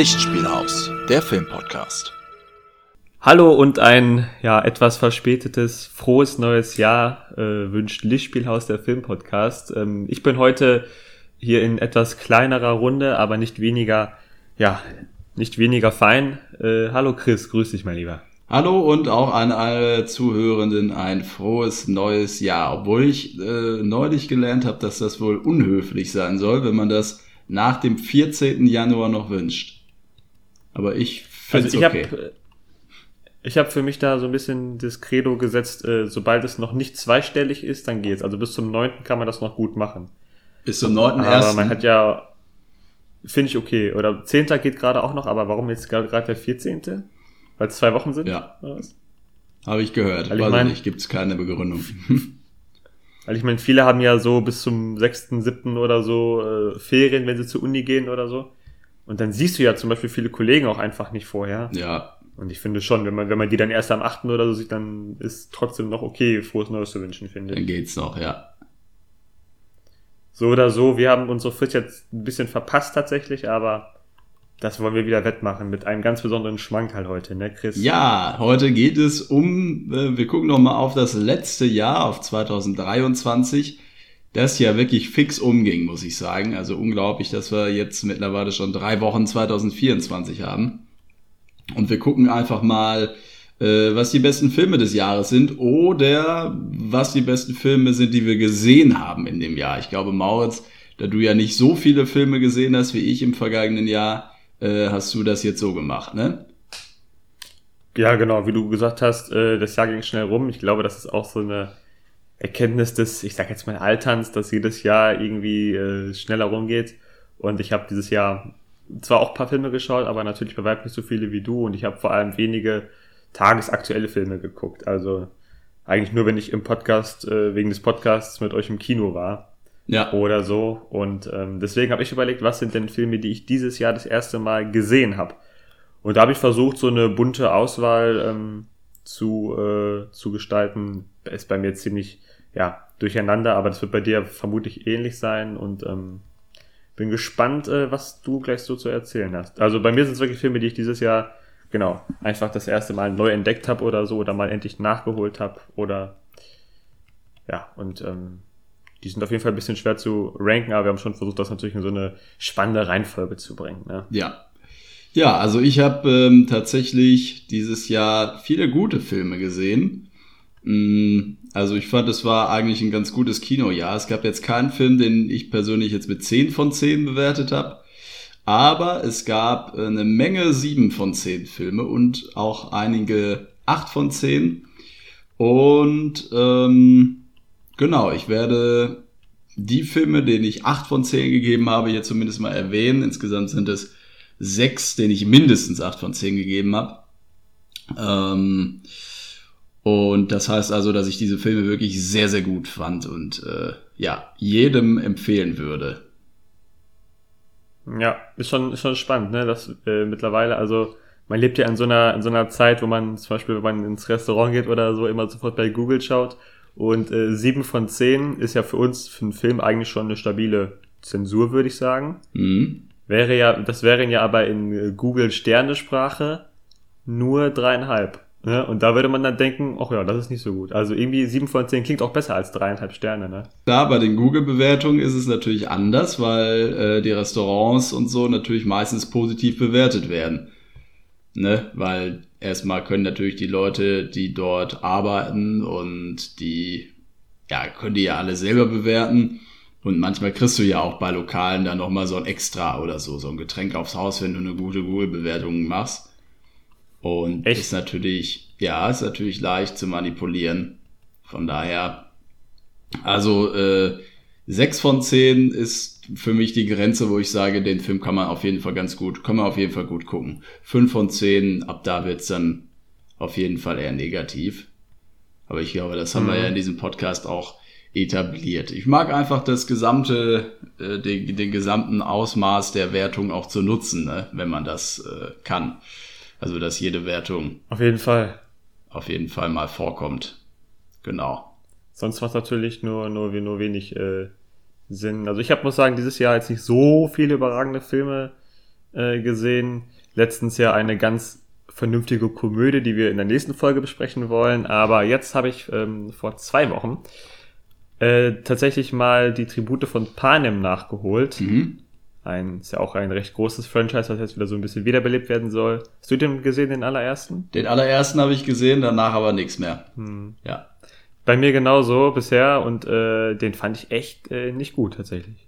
Lichtspielhaus, der Filmpodcast. Hallo und ein ja etwas verspätetes frohes neues Jahr äh, wünscht Lichtspielhaus der Filmpodcast. Ähm, ich bin heute hier in etwas kleinerer Runde, aber nicht weniger ja nicht weniger fein. Äh, hallo Chris, grüß dich mein Lieber. Hallo und auch an alle Zuhörenden ein frohes neues Jahr. Obwohl ich äh, neulich gelernt habe, dass das wohl unhöflich sein soll, wenn man das nach dem 14. Januar noch wünscht. Aber ich finde es also okay. Hab, äh, ich habe für mich da so ein bisschen das Credo gesetzt, äh, sobald es noch nicht zweistellig ist, dann geht's. Also bis zum 9. kann man das noch gut machen. Bis zum 9. Aber man hat ja, finde ich okay. Oder 10. geht gerade auch noch, aber warum jetzt gerade der 14.? Weil es zwei Wochen sind? Ja. Habe ich gehört. Weil ich Weiß mein- nicht, gibt es keine Begründung. Weil ich meine, viele haben ja so bis zum 6., 7. oder so äh, Ferien, wenn sie zur Uni gehen oder so. Und dann siehst du ja zum Beispiel viele Kollegen auch einfach nicht vorher. ja, Und ich finde schon, wenn man, wenn man die dann erst am 8. oder so sieht, dann ist trotzdem noch okay, frohes Neues zu wünschen, finde dann ich. geht's noch, ja. So oder so, wir haben unsere Frist jetzt ein bisschen verpasst tatsächlich, aber das wollen wir wieder wettmachen mit einem ganz besonderen Schmank halt heute, ne, Chris? Ja, heute geht es um, äh, wir gucken noch mal auf das letzte Jahr, auf 2023, das ja wirklich fix umging, muss ich sagen. Also unglaublich, dass wir jetzt mittlerweile schon drei Wochen 2024 haben. Und wir gucken einfach mal, äh, was die besten Filme des Jahres sind oder was die besten Filme sind, die wir gesehen haben in dem Jahr. Ich glaube, Mauritz, da du ja nicht so viele Filme gesehen hast wie ich im vergangenen Jahr, äh, hast du das jetzt so gemacht, ne? Ja, genau, wie du gesagt hast, äh, das Jahr ging schnell rum. Ich glaube, das ist auch so eine Erkenntnis des, ich sag jetzt mal Alterns, dass jedes Jahr irgendwie äh, schneller rumgeht. Und ich habe dieses Jahr zwar auch ein paar Filme geschaut, aber natürlich bei weitem nicht so viele wie du. Und ich habe vor allem wenige tagesaktuelle Filme geguckt. Also eigentlich nur, wenn ich im Podcast, äh, wegen des Podcasts mit euch im Kino war Ja. oder so. Und ähm, deswegen habe ich überlegt, was sind denn Filme, die ich dieses Jahr das erste Mal gesehen habe. Und da habe ich versucht, so eine bunte Auswahl ähm, zu, äh, zu gestalten. Ist bei mir ziemlich ja, durcheinander, aber das wird bei dir vermutlich ähnlich sein und ähm, bin gespannt, äh, was du gleich so zu erzählen hast. Also bei mir sind es wirklich Filme, die ich dieses Jahr, genau, einfach das erste Mal neu entdeckt habe oder so oder mal endlich nachgeholt habe oder ja, und ähm, die sind auf jeden Fall ein bisschen schwer zu ranken, aber wir haben schon versucht, das natürlich in so eine spannende Reihenfolge zu bringen. Ne? Ja. Ja, also ich habe ähm, tatsächlich dieses Jahr viele gute Filme gesehen. Mm, Also ich fand, es war eigentlich ein ganz gutes Kinojahr. Es gab jetzt keinen Film, den ich persönlich jetzt mit 10 von 10 bewertet habe. Aber es gab äh, eine Menge 7 von 10 Filme und auch einige 8 von 10. Und ähm, genau, ich werde die Filme, denen ich 8 von 10 gegeben habe, hier zumindest mal erwähnen. Insgesamt sind es sechs, denen ich mindestens 8 von 10 gegeben habe. Ähm, und das heißt also, dass ich diese Filme wirklich sehr, sehr gut fand und äh, ja, jedem empfehlen würde. Ja, ist schon, ist schon spannend, ne? Das äh, mittlerweile, also man lebt ja in so einer, in so einer Zeit, wo man zum Beispiel, wenn man ins Restaurant geht oder so, immer sofort bei Google schaut. Und äh, sieben von zehn ist ja für uns für einen Film eigentlich schon eine stabile Zensur, würde ich sagen. Mhm. Wäre ja, das wären ja aber in äh, Google Sternensprache nur dreieinhalb. Ne? Und da würde man dann denken, ach ja, das ist nicht so gut. Also irgendwie sieben von zehn klingt auch besser als dreieinhalb Sterne, ne? Da bei den Google-Bewertungen ist es natürlich anders, weil äh, die Restaurants und so natürlich meistens positiv bewertet werden. Ne? Weil erstmal können natürlich die Leute, die dort arbeiten und die, ja, können die ja alle selber bewerten. Und manchmal kriegst du ja auch bei Lokalen dann nochmal so ein Extra oder so, so ein Getränk aufs Haus, wenn du eine gute Google-Bewertung machst. Und Echt? ist natürlich, ja, ist natürlich leicht zu manipulieren. Von daher, also äh, 6 von 10 ist für mich die Grenze, wo ich sage, den Film kann man auf jeden Fall ganz gut, kann man auf jeden Fall gut gucken. 5 von 10, ab da wird's dann auf jeden Fall eher negativ. Aber ich glaube, das haben wir Mhm. ja in diesem Podcast auch etabliert. Ich mag einfach das gesamte, äh, den, den gesamten Ausmaß der Wertung auch zu nutzen, ne, wenn man das äh, kann. Also, dass jede Wertung Auf jeden Fall. auf jeden Fall mal vorkommt. Genau. Sonst macht natürlich nur, nur, nur wenig äh, Sinn. Also ich hab, muss sagen, dieses Jahr jetzt nicht so viele überragende Filme äh, gesehen. Letztens ja eine ganz vernünftige Komödie, die wir in der nächsten Folge besprechen wollen. Aber jetzt habe ich ähm, vor zwei Wochen äh, tatsächlich mal die Tribute von Panem nachgeholt. Mhm. Ein, ist ja auch ein recht großes Franchise, was jetzt wieder so ein bisschen wiederbelebt werden soll. Hast du den gesehen, den allerersten? Den allerersten habe ich gesehen, danach aber nichts mehr. Hm. Ja. Bei mir genauso bisher und äh, den fand ich echt äh, nicht gut tatsächlich.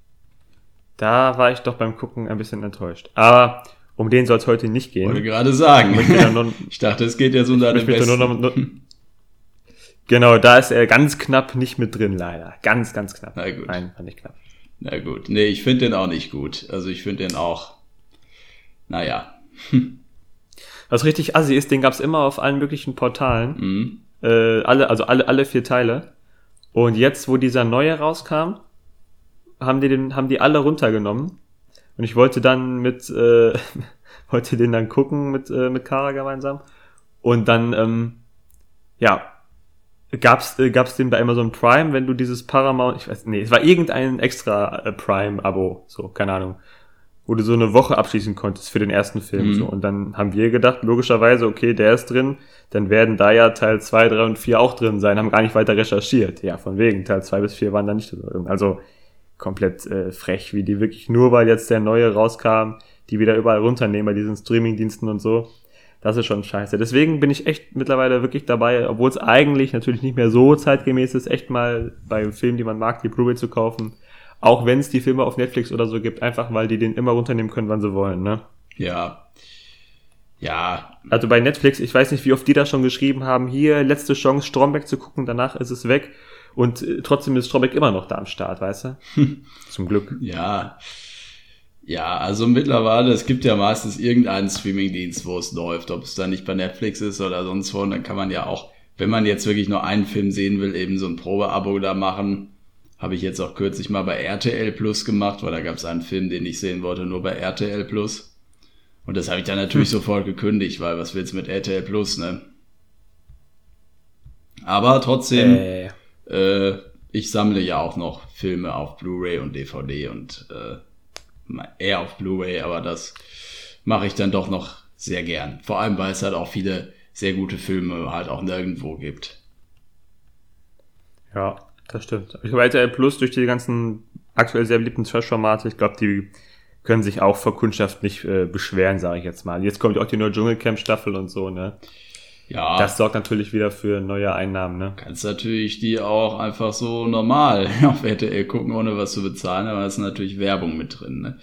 Da war ich doch beim Gucken ein bisschen enttäuscht. Aber um den soll es heute nicht Wollte gehen. gerade sagen. Ich nur- Ich dachte, es geht ja so um deine Ich möchte nur noch, nur, genau, da ist er ganz knapp nicht mit drin, leider. Ganz, ganz knapp. Na gut. Nein, fand ich knapp. Na gut. Nee, ich finde den auch nicht gut. Also ich finde den auch, naja. Was richtig assi ist, den gab's immer auf allen möglichen Portalen. Mhm. Äh, alle, also alle, alle vier Teile. Und jetzt, wo dieser neue rauskam, haben die den, haben die alle runtergenommen. Und ich wollte dann mit, äh, wollte den dann gucken mit, äh, mit Kara gemeinsam. Und dann, ähm, ja, gab's, äh, gab's den bei Amazon Prime, wenn du dieses Paramount, ich weiß, nee, es war irgendein extra äh, Prime-Abo, so, keine Ahnung, wo du so eine Woche abschließen konntest für den ersten Film, Mhm. so. Und dann haben wir gedacht, logischerweise, okay, der ist drin, dann werden da ja Teil 2, 3 und 4 auch drin sein, haben gar nicht weiter recherchiert. Ja, von wegen, Teil 2 bis 4 waren da nicht drin. Also, komplett äh, frech, wie die wirklich nur, weil jetzt der neue rauskam, die wieder überall runternehmen bei diesen Streaming-Diensten und so. Das ist schon scheiße. Deswegen bin ich echt mittlerweile wirklich dabei, obwohl es eigentlich natürlich nicht mehr so zeitgemäß ist, echt mal bei Filmen, die man mag, die Blu-ray zu kaufen. Auch wenn es die Filme auf Netflix oder so gibt, einfach weil die den immer runternehmen können, wann sie wollen, ne? Ja. Ja. Also bei Netflix, ich weiß nicht, wie oft die da schon geschrieben haben, hier, letzte Chance, Stromberg zu gucken, danach ist es weg. Und äh, trotzdem ist Stromberg immer noch da am Start, weißt du? Zum Glück. Ja. Ja, also mittlerweile, es gibt ja meistens irgendeinen Streamingdienst, wo es läuft, ob es dann nicht bei Netflix ist oder sonst wo, und dann kann man ja auch, wenn man jetzt wirklich nur einen Film sehen will, eben so ein Probeabo da machen. Habe ich jetzt auch kürzlich mal bei RTL Plus gemacht, weil da gab es einen Film, den ich sehen wollte, nur bei RTL Plus. Und das habe ich dann natürlich sofort gekündigt, weil was willst du mit RTL Plus, ne? Aber trotzdem, Äh, äh, ich sammle ja auch noch Filme auf Blu-ray und DVD und äh, eher auf Blu-ray, aber das mache ich dann doch noch sehr gern. Vor allem, weil es halt auch viele sehr gute Filme halt auch nirgendwo gibt. ja, das stimmt. Ich glaube, RTL Plus durch die ganzen aktuell sehr beliebten Trash-Formate, ich glaube, die können sich auch vor Kundschaft nicht äh, beschweren, sage ich jetzt mal. Jetzt kommt auch die neue Dschungelcamp-Staffel und so, ne? Ja, Das sorgt natürlich wieder für neue Einnahmen, ne? kannst natürlich die auch einfach so normal auf RTL gucken, ohne was zu bezahlen, aber da ist natürlich Werbung mit drin. Ne?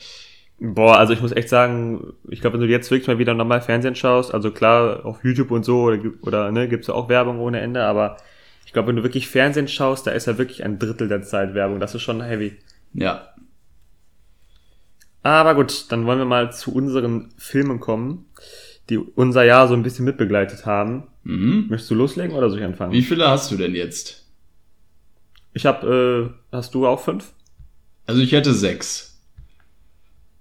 Boah, also ich muss echt sagen, ich glaube, wenn du jetzt wirklich mal wieder normal Fernsehen schaust, also klar, auf YouTube und so, oder, oder ne, gibt's ja auch Werbung ohne Ende, aber ich glaube, wenn du wirklich Fernsehen schaust, da ist ja wirklich ein Drittel der Zeit Werbung. Das ist schon heavy. Ja, Aber gut, dann wollen wir mal zu unseren Filmen kommen, die unser Jahr so ein bisschen mitbegleitet haben. mhm. Möchtest du loslegen oder soll ich anfangen? Wie viele hast du denn jetzt? Ich habe, äh, hast du auch fünf? Also ich hätte sechs.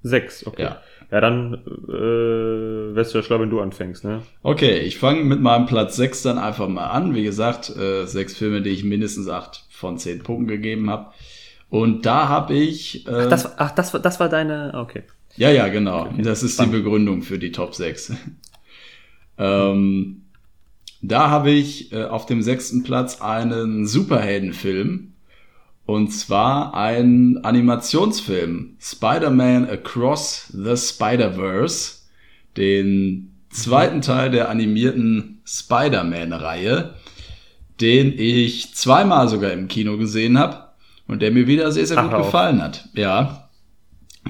Sechs, okay. Ja. Ja, dann äh, wärst du ja schlau, wenn du anfängst, ne? Okay, ich fange mit meinem Platz 6 dann einfach mal an. Wie gesagt, äh, sechs Filme, die ich mindestens acht von zehn Punkten gegeben habe. Und da habe ich. Äh, Ach, das, ach das, war- das war deine, okay. Ja, ja, genau. Okay, das ist spannend. die Begründung für die Top 6. ähm, da habe ich äh, auf dem sechsten Platz einen Superheldenfilm. Und zwar ein Animationsfilm. Spider-Man Across the Spider-Verse. Den zweiten Teil der animierten Spider-Man-Reihe. Den ich zweimal sogar im Kino gesehen habe. Und der mir wieder sehr, sehr Ach, gut auf. gefallen hat. Ja.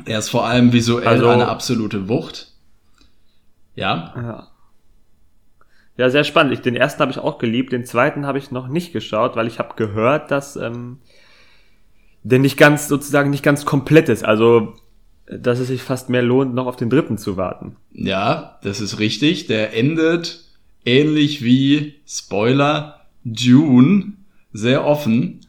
Er ist vor allem visuell Also- eine absolute Wucht. Ja. Ja. Ja, sehr spannend. Ich, den ersten habe ich auch geliebt, den zweiten habe ich noch nicht geschaut, weil ich habe gehört, dass ähm, der nicht ganz sozusagen nicht ganz komplett ist. Also dass es sich fast mehr lohnt, noch auf den dritten zu warten. Ja, das ist richtig. Der endet ähnlich wie Spoiler Dune sehr offen,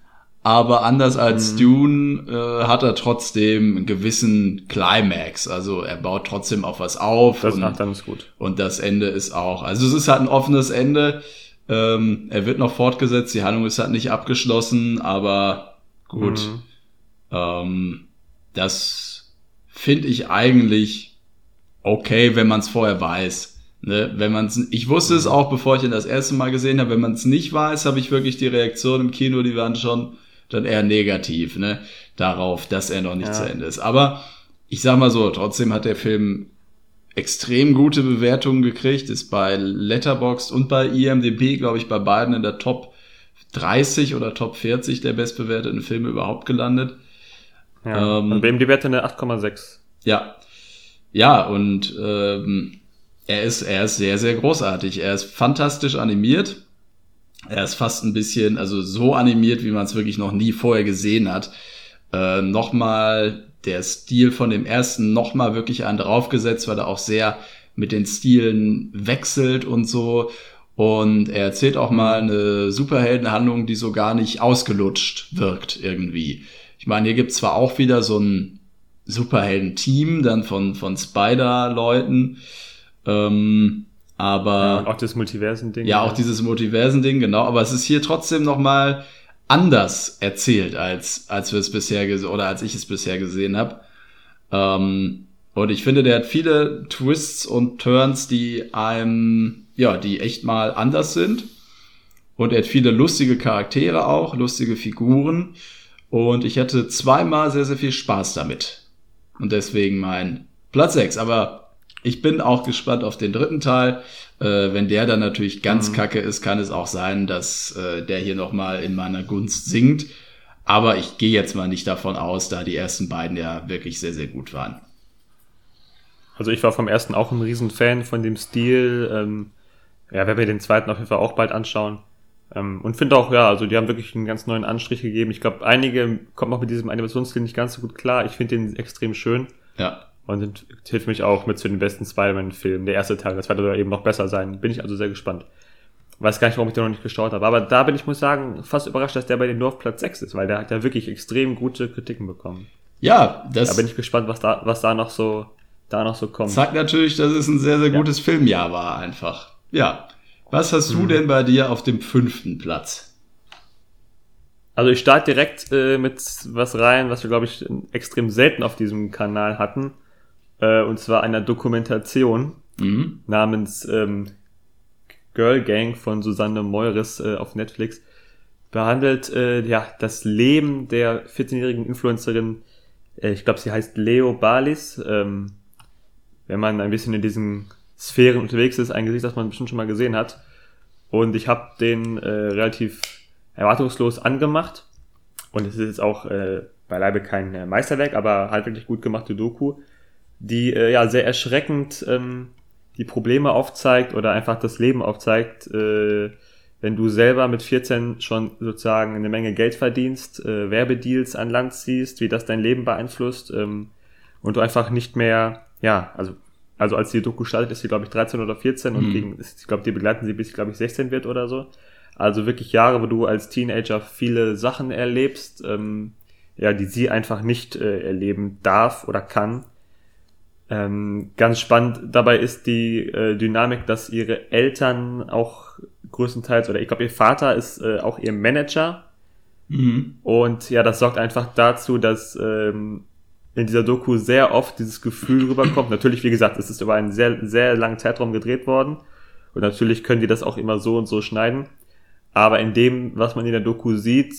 aber anders als Mhm. Dune äh, hat er trotzdem einen gewissen Climax. Also er baut trotzdem auf was auf Das, und, ach, dann ist gut. und das Ende ist auch. Also es ist halt ein offenes Ende. Ähm, er wird noch fortgesetzt. Die Handlung ist halt nicht abgeschlossen, aber gut. Mhm. Ähm, das finde ich eigentlich okay, wenn man es vorher weiß. Ne, wenn man's, ich wusste es auch, bevor ich ihn das erste Mal gesehen habe. Wenn man es nicht weiß, habe ich wirklich die Reaktion im Kino, die waren schon dann eher negativ, ne, darauf, dass er noch nicht ja. zu Ende ist. Aber ich sag mal so, trotzdem hat der Film extrem gute Bewertungen gekriegt, ist bei Letterboxd und bei IMDb, glaube ich, bei beiden in der Top 30 oder Top 40 der bestbewerteten Filme überhaupt gelandet. Ja, ähm, bei IMDb hat er eine 8,6. Ja. Ja, und ähm, er ist, er ist sehr, sehr großartig. Er ist fantastisch animiert. Er ist fast ein bisschen, also so animiert, wie man es wirklich noch nie vorher gesehen hat. Äh, nochmal der Stil von dem ersten nochmal wirklich einen draufgesetzt, weil er auch sehr mit den Stilen wechselt und so. Und er erzählt auch mal eine Superheldenhandlung, die so gar nicht ausgelutscht wirkt irgendwie. Ich meine, hier gibt's zwar auch wieder so ein Superhelden-Team, dann von, von Spider-Leuten, ähm, aber. Ja, auch das Multiversen-Ding. Ja, auch dieses Multiversen-Ding, genau. Aber es ist hier trotzdem nochmal anders erzählt, als, als wir es bisher oder als ich es bisher gesehen habe. Ähm, und ich finde, der hat viele Twists und Turns, die einem, ja, die echt mal anders sind. Und er hat viele lustige Charaktere auch, lustige Figuren. Und ich hatte zweimal sehr, sehr viel Spaß damit. Und deswegen mein Platz 6. Aber ich bin auch gespannt auf den dritten Teil. Äh, wenn der dann natürlich ganz mhm. kacke ist, kann es auch sein, dass äh, der hier nochmal in meiner Gunst sinkt. Aber ich gehe jetzt mal nicht davon aus, da die ersten beiden ja wirklich sehr, sehr gut waren. Also ich war vom ersten auch ein Riesenfan von dem Stil. Ähm, ja, werden wir den zweiten auf jeden Fall auch bald anschauen. Ähm, und finde auch, ja, also die haben wirklich einen ganz neuen Anstrich gegeben. Ich glaube, einige kommen auch mit diesem Animationsstil nicht ganz so gut klar. Ich finde den extrem schön. Ja. Und hilft mich auch mit zu den besten Spider-Man-Filmen. Der erste Teil, das wird soll eben noch besser sein. Bin ich also sehr gespannt. Weiß gar nicht, warum ich den noch nicht geschaut habe. Aber da bin ich, muss sagen, fast überrascht, dass der bei den nur auf Platz 6 ist, weil der hat ja wirklich extrem gute Kritiken bekommen. Ja, das. Da bin ich gespannt, was da, was da noch so, da noch so kommt. Sagt natürlich, dass es ein sehr, sehr gutes ja. Filmjahr war, einfach. Ja. Was hast du mhm. denn bei dir auf dem fünften Platz? Also ich starte direkt äh, mit was rein, was wir, glaube ich, extrem selten auf diesem Kanal hatten äh, und zwar einer Dokumentation mhm. namens ähm, Girl Gang von Susanne Meures äh, auf Netflix. Behandelt äh, ja das Leben der 14-jährigen Influencerin, äh, ich glaube, sie heißt Leo Balis. Ähm, wenn man ein bisschen in diesen Sphären unterwegs ist, ein Gesicht, das man bestimmt schon mal gesehen hat. Und ich habe den äh, relativ erwartungslos angemacht. Und es ist jetzt auch äh, beileibe kein äh, Meisterwerk, aber halt wirklich gut gemachte Doku die äh, ja sehr erschreckend ähm, die Probleme aufzeigt oder einfach das Leben aufzeigt, äh, wenn du selber mit 14 schon sozusagen eine Menge Geld verdienst, äh, Werbedeals an Land ziehst, wie das dein Leben beeinflusst ähm, und du einfach nicht mehr, ja, also also als die Doku startet, ist sie glaube ich 13 oder 14 mhm. und gegen, ich glaube, die begleiten sie bis glaube ich 16 wird oder so. Also wirklich Jahre, wo du als Teenager viele Sachen erlebst, ähm, ja, die sie einfach nicht äh, erleben darf oder kann. Ähm, ganz spannend dabei ist die äh, Dynamik, dass ihre Eltern auch größtenteils, oder ich glaube, ihr Vater ist äh, auch ihr Manager. Mhm. Und ja, das sorgt einfach dazu, dass ähm, in dieser Doku sehr oft dieses Gefühl rüberkommt. Natürlich, wie gesagt, es ist über einen sehr, sehr langen Zeitraum gedreht worden. Und natürlich können die das auch immer so und so schneiden. Aber in dem, was man in der Doku sieht,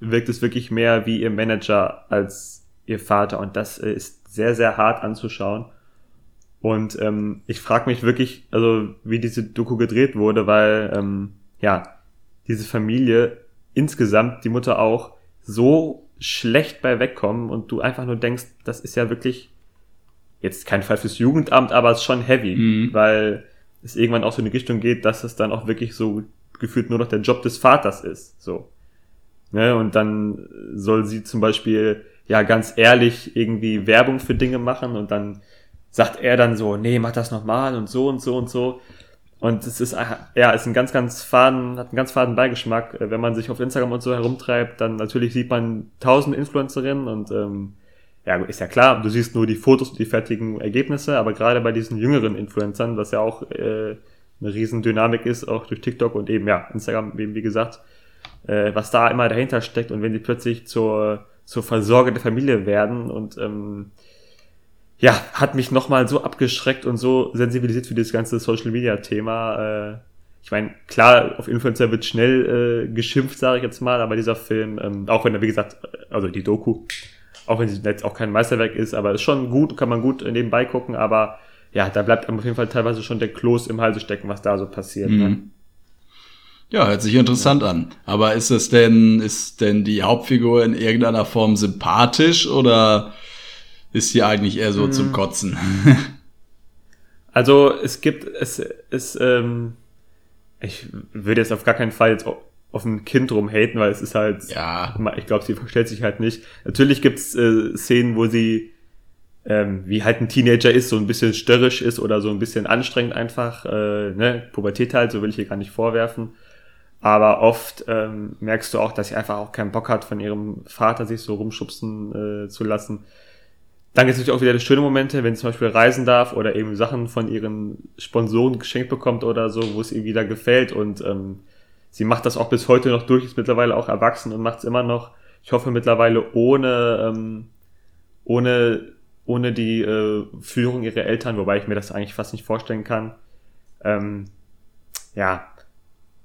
wirkt es wirklich mehr wie ihr Manager als ihr Vater. Und das äh, ist sehr, sehr hart anzuschauen. Und ähm, ich frage mich wirklich, also wie diese Doku gedreht wurde, weil ähm, ja, diese Familie insgesamt, die Mutter auch, so schlecht bei wegkommen und du einfach nur denkst, das ist ja wirklich jetzt kein Fall fürs Jugendamt, aber es ist schon heavy, mhm. weil es irgendwann auch so in die Richtung geht, dass es dann auch wirklich so gefühlt nur noch der Job des Vaters ist. So. Ne? Und dann soll sie zum Beispiel ja ganz ehrlich irgendwie Werbung für Dinge machen und dann sagt er dann so, nee, mach das nochmal und so und so und so. Und es ist, ja, ist ein ganz, ganz faden, hat einen ganz faden Beigeschmack. Wenn man sich auf Instagram und so herumtreibt, dann natürlich sieht man tausend Influencerinnen und ähm, ja, ist ja klar, du siehst nur die Fotos und die fertigen Ergebnisse, aber gerade bei diesen jüngeren Influencern, was ja auch äh, eine riesen Dynamik ist, auch durch TikTok und eben, ja, Instagram eben, wie gesagt, äh, was da immer dahinter steckt und wenn sie plötzlich zur zur Versorger der Familie werden und ähm, ja, hat mich nochmal so abgeschreckt und so sensibilisiert für das ganze Social Media Thema. Äh, ich meine, klar, auf Influencer wird schnell äh, geschimpft, sage ich jetzt mal, aber dieser Film, ähm, auch wenn er, wie gesagt, also die Doku, auch wenn sie jetzt auch kein Meisterwerk ist, aber ist schon gut, kann man gut nebenbei gucken, aber ja, da bleibt auf jeden Fall teilweise schon der Kloß im Halse stecken, was da so passiert. Ne? Mhm. Ne? Ja, hört sich interessant ja. an. Aber ist es denn, ist denn die Hauptfigur in irgendeiner Form sympathisch oder ist sie eigentlich eher so mhm. zum Kotzen? also es gibt, es ist, ähm, ich würde jetzt auf gar keinen Fall jetzt auf ein Kind rumhaten, weil es ist halt, ja. ich glaube, sie verstellt sich halt nicht. Natürlich gibt's äh, Szenen, wo sie ähm, wie halt ein Teenager ist, so ein bisschen störrisch ist oder so ein bisschen anstrengend einfach, äh, ne, Pubertät halt, so will ich ihr gar nicht vorwerfen. Aber oft ähm, merkst du auch, dass sie einfach auch keinen Bock hat, von ihrem Vater sich so rumschubsen äh, zu lassen. Dann gibt es natürlich auch wieder schöne Momente, wenn sie zum Beispiel reisen darf oder eben Sachen von ihren Sponsoren geschenkt bekommt oder so, wo es ihr wieder gefällt. Und ähm, sie macht das auch bis heute noch durch, ist mittlerweile auch erwachsen und macht es immer noch. Ich hoffe mittlerweile ohne, ähm, ohne ohne die äh, Führung ihrer Eltern, wobei ich mir das eigentlich fast nicht vorstellen kann. Ähm, ja,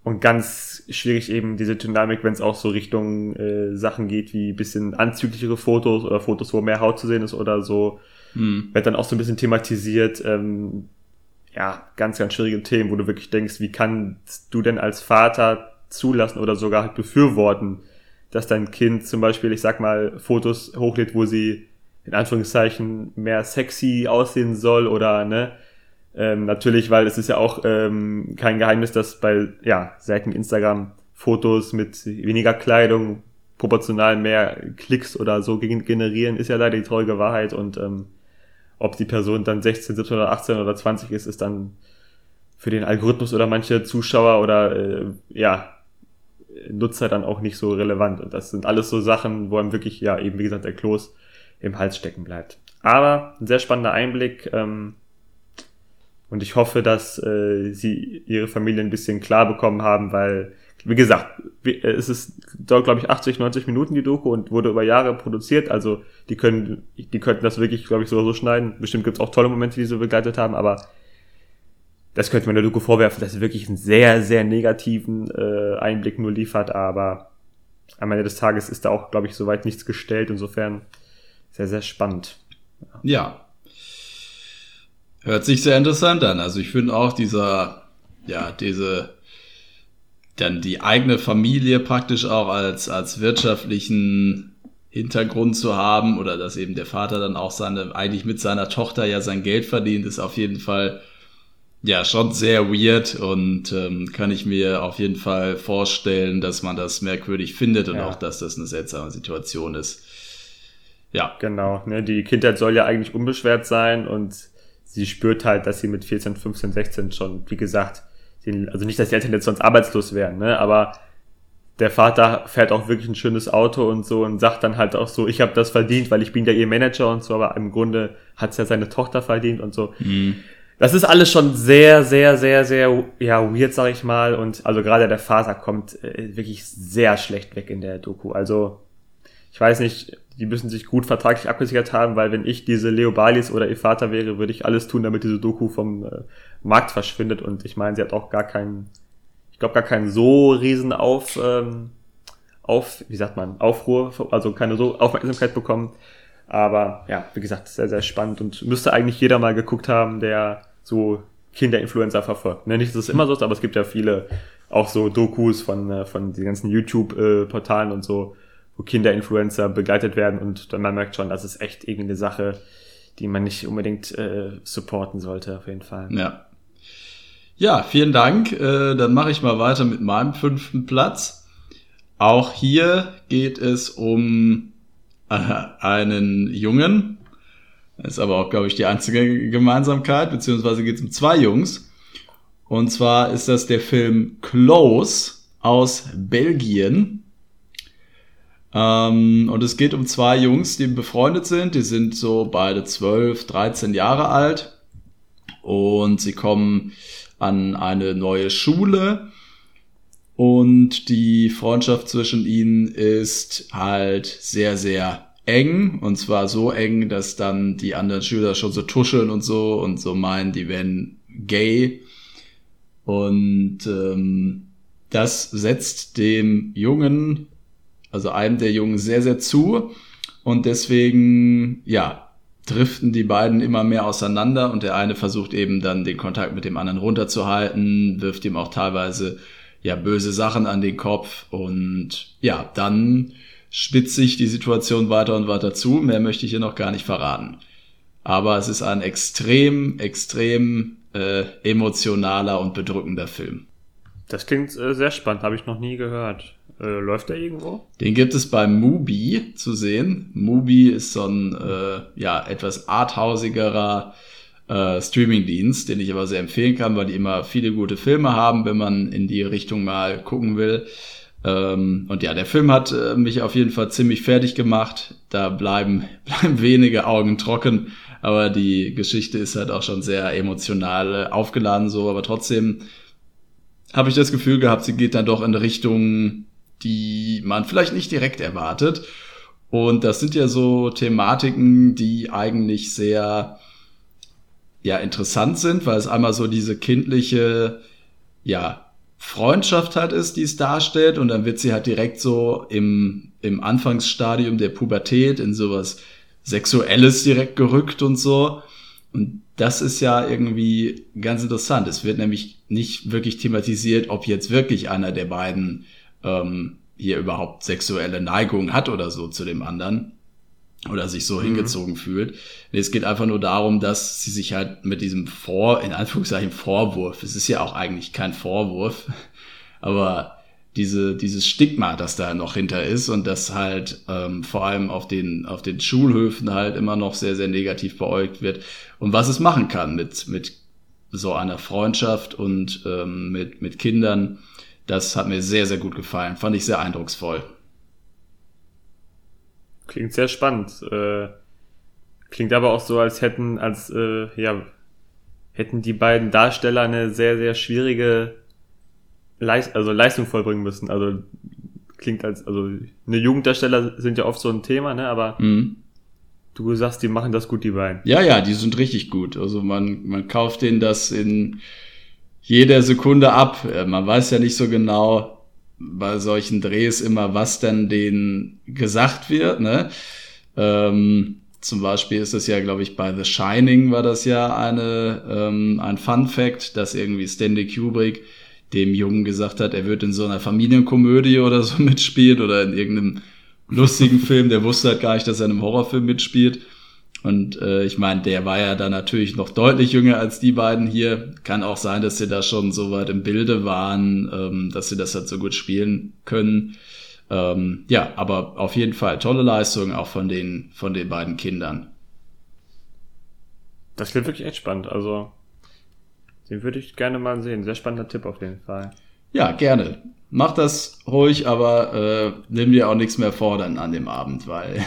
und ganz schwierig eben diese Dynamik, wenn es auch so Richtung äh, Sachen geht, wie bisschen anzüglichere Fotos oder Fotos, wo mehr Haut zu sehen ist oder so, hm. wird dann auch so ein bisschen thematisiert. Ähm, ja, ganz, ganz schwierige Themen, wo du wirklich denkst, wie kannst du denn als Vater zulassen oder sogar halt befürworten, dass dein Kind zum Beispiel, ich sag mal, Fotos hochlädt, wo sie in Anführungszeichen mehr sexy aussehen soll oder ne, ähm, natürlich, weil es ist ja auch ähm, kein Geheimnis, dass bei ja, Seiten Instagram Fotos mit weniger Kleidung proportional mehr Klicks oder so generieren, ist ja leider die traurige Wahrheit und ähm, ob die Person dann 16, 17 oder 18 oder 20 ist, ist dann für den Algorithmus oder manche Zuschauer oder äh, ja, Nutzer dann auch nicht so relevant. Und das sind alles so Sachen, wo einem wirklich, ja, eben wie gesagt, der Klos im Hals stecken bleibt. Aber ein sehr spannender Einblick. Ähm, und ich hoffe, dass äh, sie ihre Familie ein bisschen klar bekommen haben, weil, wie gesagt, es ist dort, glaube ich, 80, 90 Minuten die Doku und wurde über Jahre produziert. Also die können, die könnten das wirklich, glaube ich, so, so schneiden. Bestimmt gibt es auch tolle Momente, die sie begleitet haben, aber das könnte man der Doku vorwerfen, dass sie wirklich einen sehr, sehr negativen äh, Einblick nur liefert, aber am Ende des Tages ist da auch, glaube ich, soweit nichts gestellt. Insofern sehr, sehr spannend. Ja. Hört sich sehr interessant an. Also ich finde auch dieser, ja, diese, dann die eigene Familie praktisch auch als, als wirtschaftlichen Hintergrund zu haben oder dass eben der Vater dann auch seine, eigentlich mit seiner Tochter ja sein Geld verdient, ist auf jeden Fall ja schon sehr weird und ähm, kann ich mir auf jeden Fall vorstellen, dass man das merkwürdig findet und ja. auch, dass das eine seltsame Situation ist. Ja. Genau. Ne? Die Kindheit soll ja eigentlich unbeschwert sein und sie spürt halt, dass sie mit 14, 15, 16 schon, wie gesagt, den, also nicht, dass die Eltern jetzt sonst arbeitslos wären, ne? aber der Vater fährt auch wirklich ein schönes Auto und so und sagt dann halt auch so, ich habe das verdient, weil ich bin ja ihr Manager und so, aber im Grunde hat's ja seine Tochter verdient und so. Mhm. Das ist alles schon sehr, sehr, sehr, sehr, ja, weird, sag ich mal. Und also gerade der Vater kommt äh, wirklich sehr schlecht weg in der Doku. Also, ich weiß nicht, die müssen sich gut vertraglich abgesichert haben, weil wenn ich diese Leo Balis oder ihr Vater wäre, würde ich alles tun, damit diese Doku vom äh, Markt verschwindet. Und ich meine, sie hat auch gar keinen, ich glaube, gar keinen so riesen auf, ähm, auf, wie sagt man, Aufruhr, also keine so Aufmerksamkeit bekommen. Aber ja, wie gesagt, sehr, sehr spannend und müsste eigentlich jeder mal geguckt haben, der so Kinderinfluencer verfolgt. Ne, nicht, dass es immer so ist, aber es gibt ja viele auch so Dokus von, äh, von den ganzen YouTube-Portalen und so, wo Kinderinfluencer begleitet werden und dann man merkt schon, das ist echt irgendeine Sache, die man nicht unbedingt äh, supporten sollte, auf jeden Fall. Ja. Ja, vielen Dank. Äh, dann mache ich mal weiter mit meinem fünften Platz. Auch hier geht es um äh, einen Jungen. Das ist aber auch, glaube ich, die einzige Gemeinsamkeit, beziehungsweise geht es um zwei Jungs. Und zwar ist das der Film Close aus Belgien. Ähm, und es geht um zwei Jungs, die befreundet sind. Die sind so beide 12, 13 Jahre alt. Und sie kommen an eine neue Schule. Und die Freundschaft zwischen ihnen ist halt sehr, sehr eng und zwar so eng, dass dann die anderen Schüler schon so tuscheln und so und so meinen, die wären gay. Und ähm, das setzt dem Jungen, also einem der Jungen, sehr, sehr zu. Und deswegen, ja, driften die beiden immer mehr auseinander und der eine versucht eben dann den Kontakt mit dem anderen runterzuhalten, wirft ihm auch teilweise ja böse Sachen an den Kopf und ja, dann spitzt sich die Situation weiter und weiter zu. Mehr möchte ich hier noch gar nicht verraten. Aber es ist ein extrem, extrem äh, emotionaler und bedrückender Film. Das klingt äh, sehr spannend, habe ich noch nie gehört. Äh, läuft der irgendwo? Den gibt es bei Mubi zu sehen. Mubi ist so ein äh, ja etwas arthausigerer äh, Streamingdienst, den ich aber sehr empfehlen kann, weil die immer viele gute Filme haben, wenn man in die Richtung mal gucken will. Ähm, und ja, der Film hat äh, mich auf jeden Fall ziemlich fertig gemacht. Da bleiben, bleiben wenige Augen trocken, aber die Geschichte ist halt auch schon sehr emotional äh, aufgeladen so, aber trotzdem habe ich das Gefühl gehabt, sie geht dann doch in Richtung, die man vielleicht nicht direkt erwartet. Und das sind ja so Thematiken, die eigentlich sehr ja interessant sind, weil es einmal so diese kindliche ja Freundschaft halt ist, die es darstellt. Und dann wird sie halt direkt so im, im Anfangsstadium der Pubertät in sowas Sexuelles direkt gerückt und so. Und das ist ja irgendwie ganz interessant. Es wird nämlich nicht wirklich thematisiert, ob jetzt wirklich einer der beiden ähm, hier überhaupt sexuelle Neigung hat oder so zu dem anderen oder sich so mhm. hingezogen fühlt. Es geht einfach nur darum, dass sie sich halt mit diesem Vor, in Anführungszeichen Vorwurf, es ist ja auch eigentlich kein Vorwurf, aber diese, dieses Stigma, das da noch hinter ist und das halt ähm, vor allem auf den, auf den Schulhöfen halt immer noch sehr, sehr negativ beäugt wird und was es machen kann mit, mit so einer Freundschaft und ähm, mit, mit Kindern, das hat mir sehr, sehr gut gefallen, fand ich sehr eindrucksvoll. Klingt sehr spannend. Äh, klingt aber auch so, als hätten, als, äh, ja, hätten die beiden Darsteller eine sehr, sehr schwierige Leist also Leistung vollbringen müssen. Also klingt als, also eine Jugenddarsteller sind ja oft so ein Thema, ne? Aber mhm. du sagst, die machen das gut, die beiden. Ja, ja, die sind richtig gut. Also man, man kauft denen das in jeder Sekunde ab. Man weiß ja nicht so genau, bei solchen Drehs immer, was denn denen gesagt wird. Ne? Ähm, zum Beispiel ist es ja, glaube ich, bei The Shining war das ja eine, ähm, ein Fun Fact, dass irgendwie Stanley Kubrick dem Jungen gesagt hat, er wird in so einer Familienkomödie oder so mitspielt oder in irgendeinem lustigen Film. Der wusste halt gar nicht, dass er in einem Horrorfilm mitspielt. Und äh, ich meine, der war ja dann natürlich noch deutlich jünger als die beiden hier. Kann auch sein, dass sie da schon so weit im Bilde waren, ähm, dass sie das halt so gut spielen können. Ähm, ja, aber auf jeden Fall tolle Leistung auch von den, von den beiden Kindern. Das klingt wirklich echt spannend. Also, den würde ich gerne mal sehen. Sehr spannender Tipp auf jeden Fall. Ja, gerne. Mach das ruhig, aber äh, nimm dir auch nichts mehr fordern an dem Abend, weil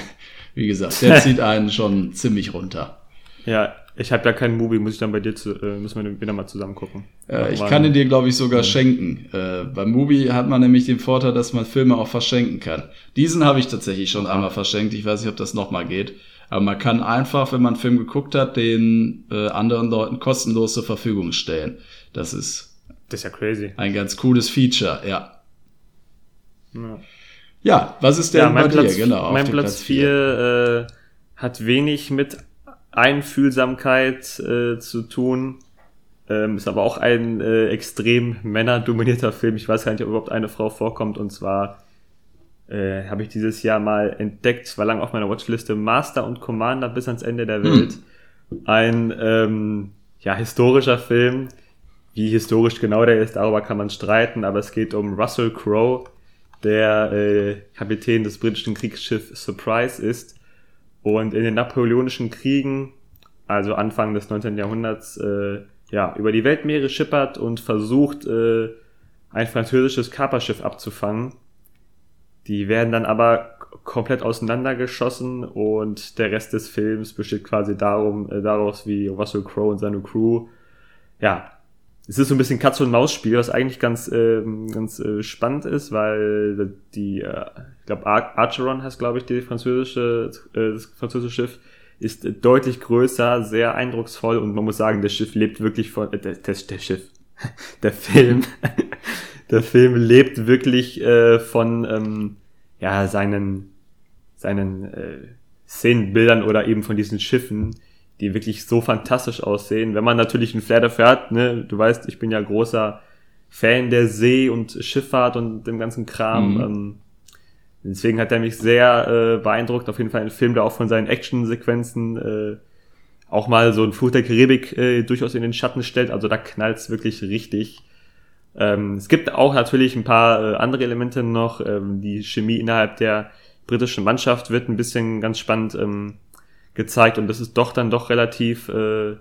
wie gesagt, der zieht einen schon ziemlich runter. Ja, ich habe ja keinen Movie, muss ich dann bei dir zu, äh, müssen wir wieder mal zusammen gucken. Äh, ich kann ihn dir, glaube ich, sogar mhm. schenken. Äh, beim Movie hat man nämlich den Vorteil, dass man Filme auch verschenken kann. Diesen habe ich tatsächlich schon einmal verschenkt. Ich weiß nicht, ob das nochmal geht. Aber man kann einfach, wenn man einen Film geguckt hat, den äh, anderen Leuten kostenlos zur Verfügung stellen. Das ist, das ist ja crazy. Ein ganz cooles Feature, ja. ja. Ja, was ist denn ja, mein bei Platz, dir? Genau, mein Platz 4 äh, hat wenig mit Einfühlsamkeit äh, zu tun. Ähm, ist aber auch ein äh, extrem männerdominierter Film. Ich weiß gar nicht, ob überhaupt eine Frau vorkommt. Und zwar äh, habe ich dieses Jahr mal entdeckt, war lang auf meiner Watchliste, Master und Commander bis ans Ende der Welt. Hm. Ein ähm, ja, historischer Film. Wie historisch genau der ist, darüber kann man streiten, aber es geht um Russell Crowe, der äh, Kapitän des britischen Kriegsschiffs Surprise ist und in den napoleonischen Kriegen, also Anfang des 19. Jahrhunderts, äh, ja, über die Weltmeere schippert und versucht, äh, ein französisches Kaperschiff abzufangen. Die werden dann aber komplett auseinandergeschossen und der Rest des Films besteht quasi darum, äh, daraus, wie Russell Crowe und seine Crew ja, es ist so ein bisschen Katz und Maus Spiel, was eigentlich ganz äh, ganz äh, spannend ist, weil die äh, ich glaube Ar Archeron heißt glaube ich die französische äh, das französische Schiff ist deutlich größer, sehr eindrucksvoll und man muss sagen, das Schiff lebt wirklich von äh, das, das, Schiff der Film der Film lebt wirklich äh, von ähm, ja seinen seinen äh, Szenenbildern oder eben von diesen Schiffen, die wirklich so fantastisch aussehen. Wenn man natürlich ein Flair dafür hat, ne, du weißt, ich bin ja großer Fan der See und Schifffahrt und dem ganzen Kram. Mhm. Ähm, deswegen hat er mich sehr äh, beeindruckt. Auf jeden Fall ein Film, der auch von seinen Actionsequenzen äh, auch mal so ein Fluch der Karibik äh, durchaus in den Schatten stellt. Also da knallt's wirklich richtig. Ähm, es gibt auch natürlich ein paar äh, andere Elemente noch. Ähm, die Chemie innerhalb der britischen Mannschaft wird ein bisschen ganz spannend ähm, gezeigt und das ist doch dann doch relativ äh,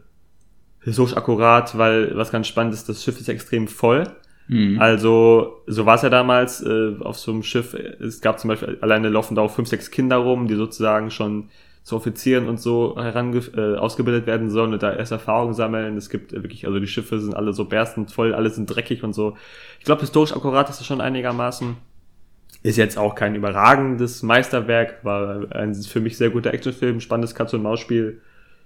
historisch akkurat, weil was ganz spannend ist, das Schiff ist extrem voll. Mhm. Also so war es ja damals äh, auf so einem Schiff. Es gab zum Beispiel alleine laufen da auch fünf, sechs Kinder rum, die sozusagen schon zu Offizieren und so herange äh, ausgebildet werden sollen und da erst Erfahrungen sammeln. Es gibt wirklich, also die Schiffe sind alle so berstend voll, alle sind dreckig und so. Ich glaube, historisch akkurat ist das schon einigermaßen. Ist jetzt auch kein überragendes Meisterwerk, war ein für mich sehr guter Actionfilm, spannendes Katz-und-Maus-Spiel,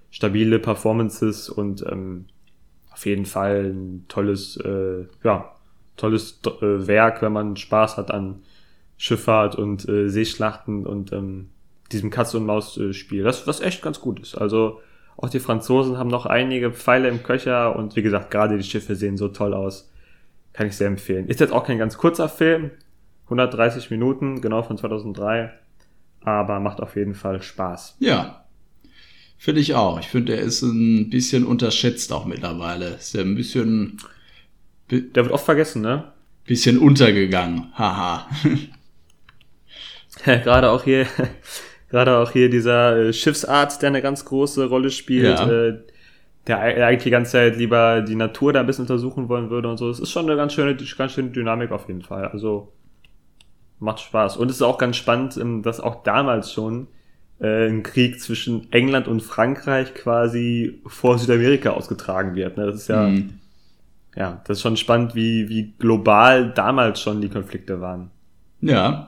stabile Performances und ähm, auf jeden Fall ein tolles, äh, ja, tolles äh, Werk, wenn man Spaß hat an Schifffahrt und äh, Seeschlachten und ähm, diesem Katz-und-Maus-Spiel. Das, was echt ganz gut ist. Also auch die Franzosen haben noch einige Pfeile im Köcher und wie gesagt, gerade die Schiffe sehen so toll aus. Kann ich sehr empfehlen. Ist jetzt auch kein ganz kurzer Film, 130 Minuten, genau von 2003. Aber macht auf jeden Fall Spaß. Ja. Finde ich auch. Ich finde, er ist ein bisschen unterschätzt auch mittlerweile. Ist ja ein bisschen. Der wird oft vergessen, ne? Bisschen untergegangen. Haha. gerade auch hier, gerade auch hier dieser äh, Schiffsarzt, der eine ganz große Rolle spielt. Ja. Äh, der eigentlich die ganze Zeit lieber die Natur da ein bisschen untersuchen wollen würde und so. Das ist schon eine ganz schöne, ganz schöne Dynamik auf jeden Fall. Also macht Spaß. Und es ist auch ganz spannend, ähm, dass auch damals schon äh, ein Krieg zwischen England und Frankreich quasi vor Südamerika ausgetragen wird. Ne? Das ist ja, mhm. ja, das ist schon spannend, wie, wie global damals schon die Konflikte waren. Ja.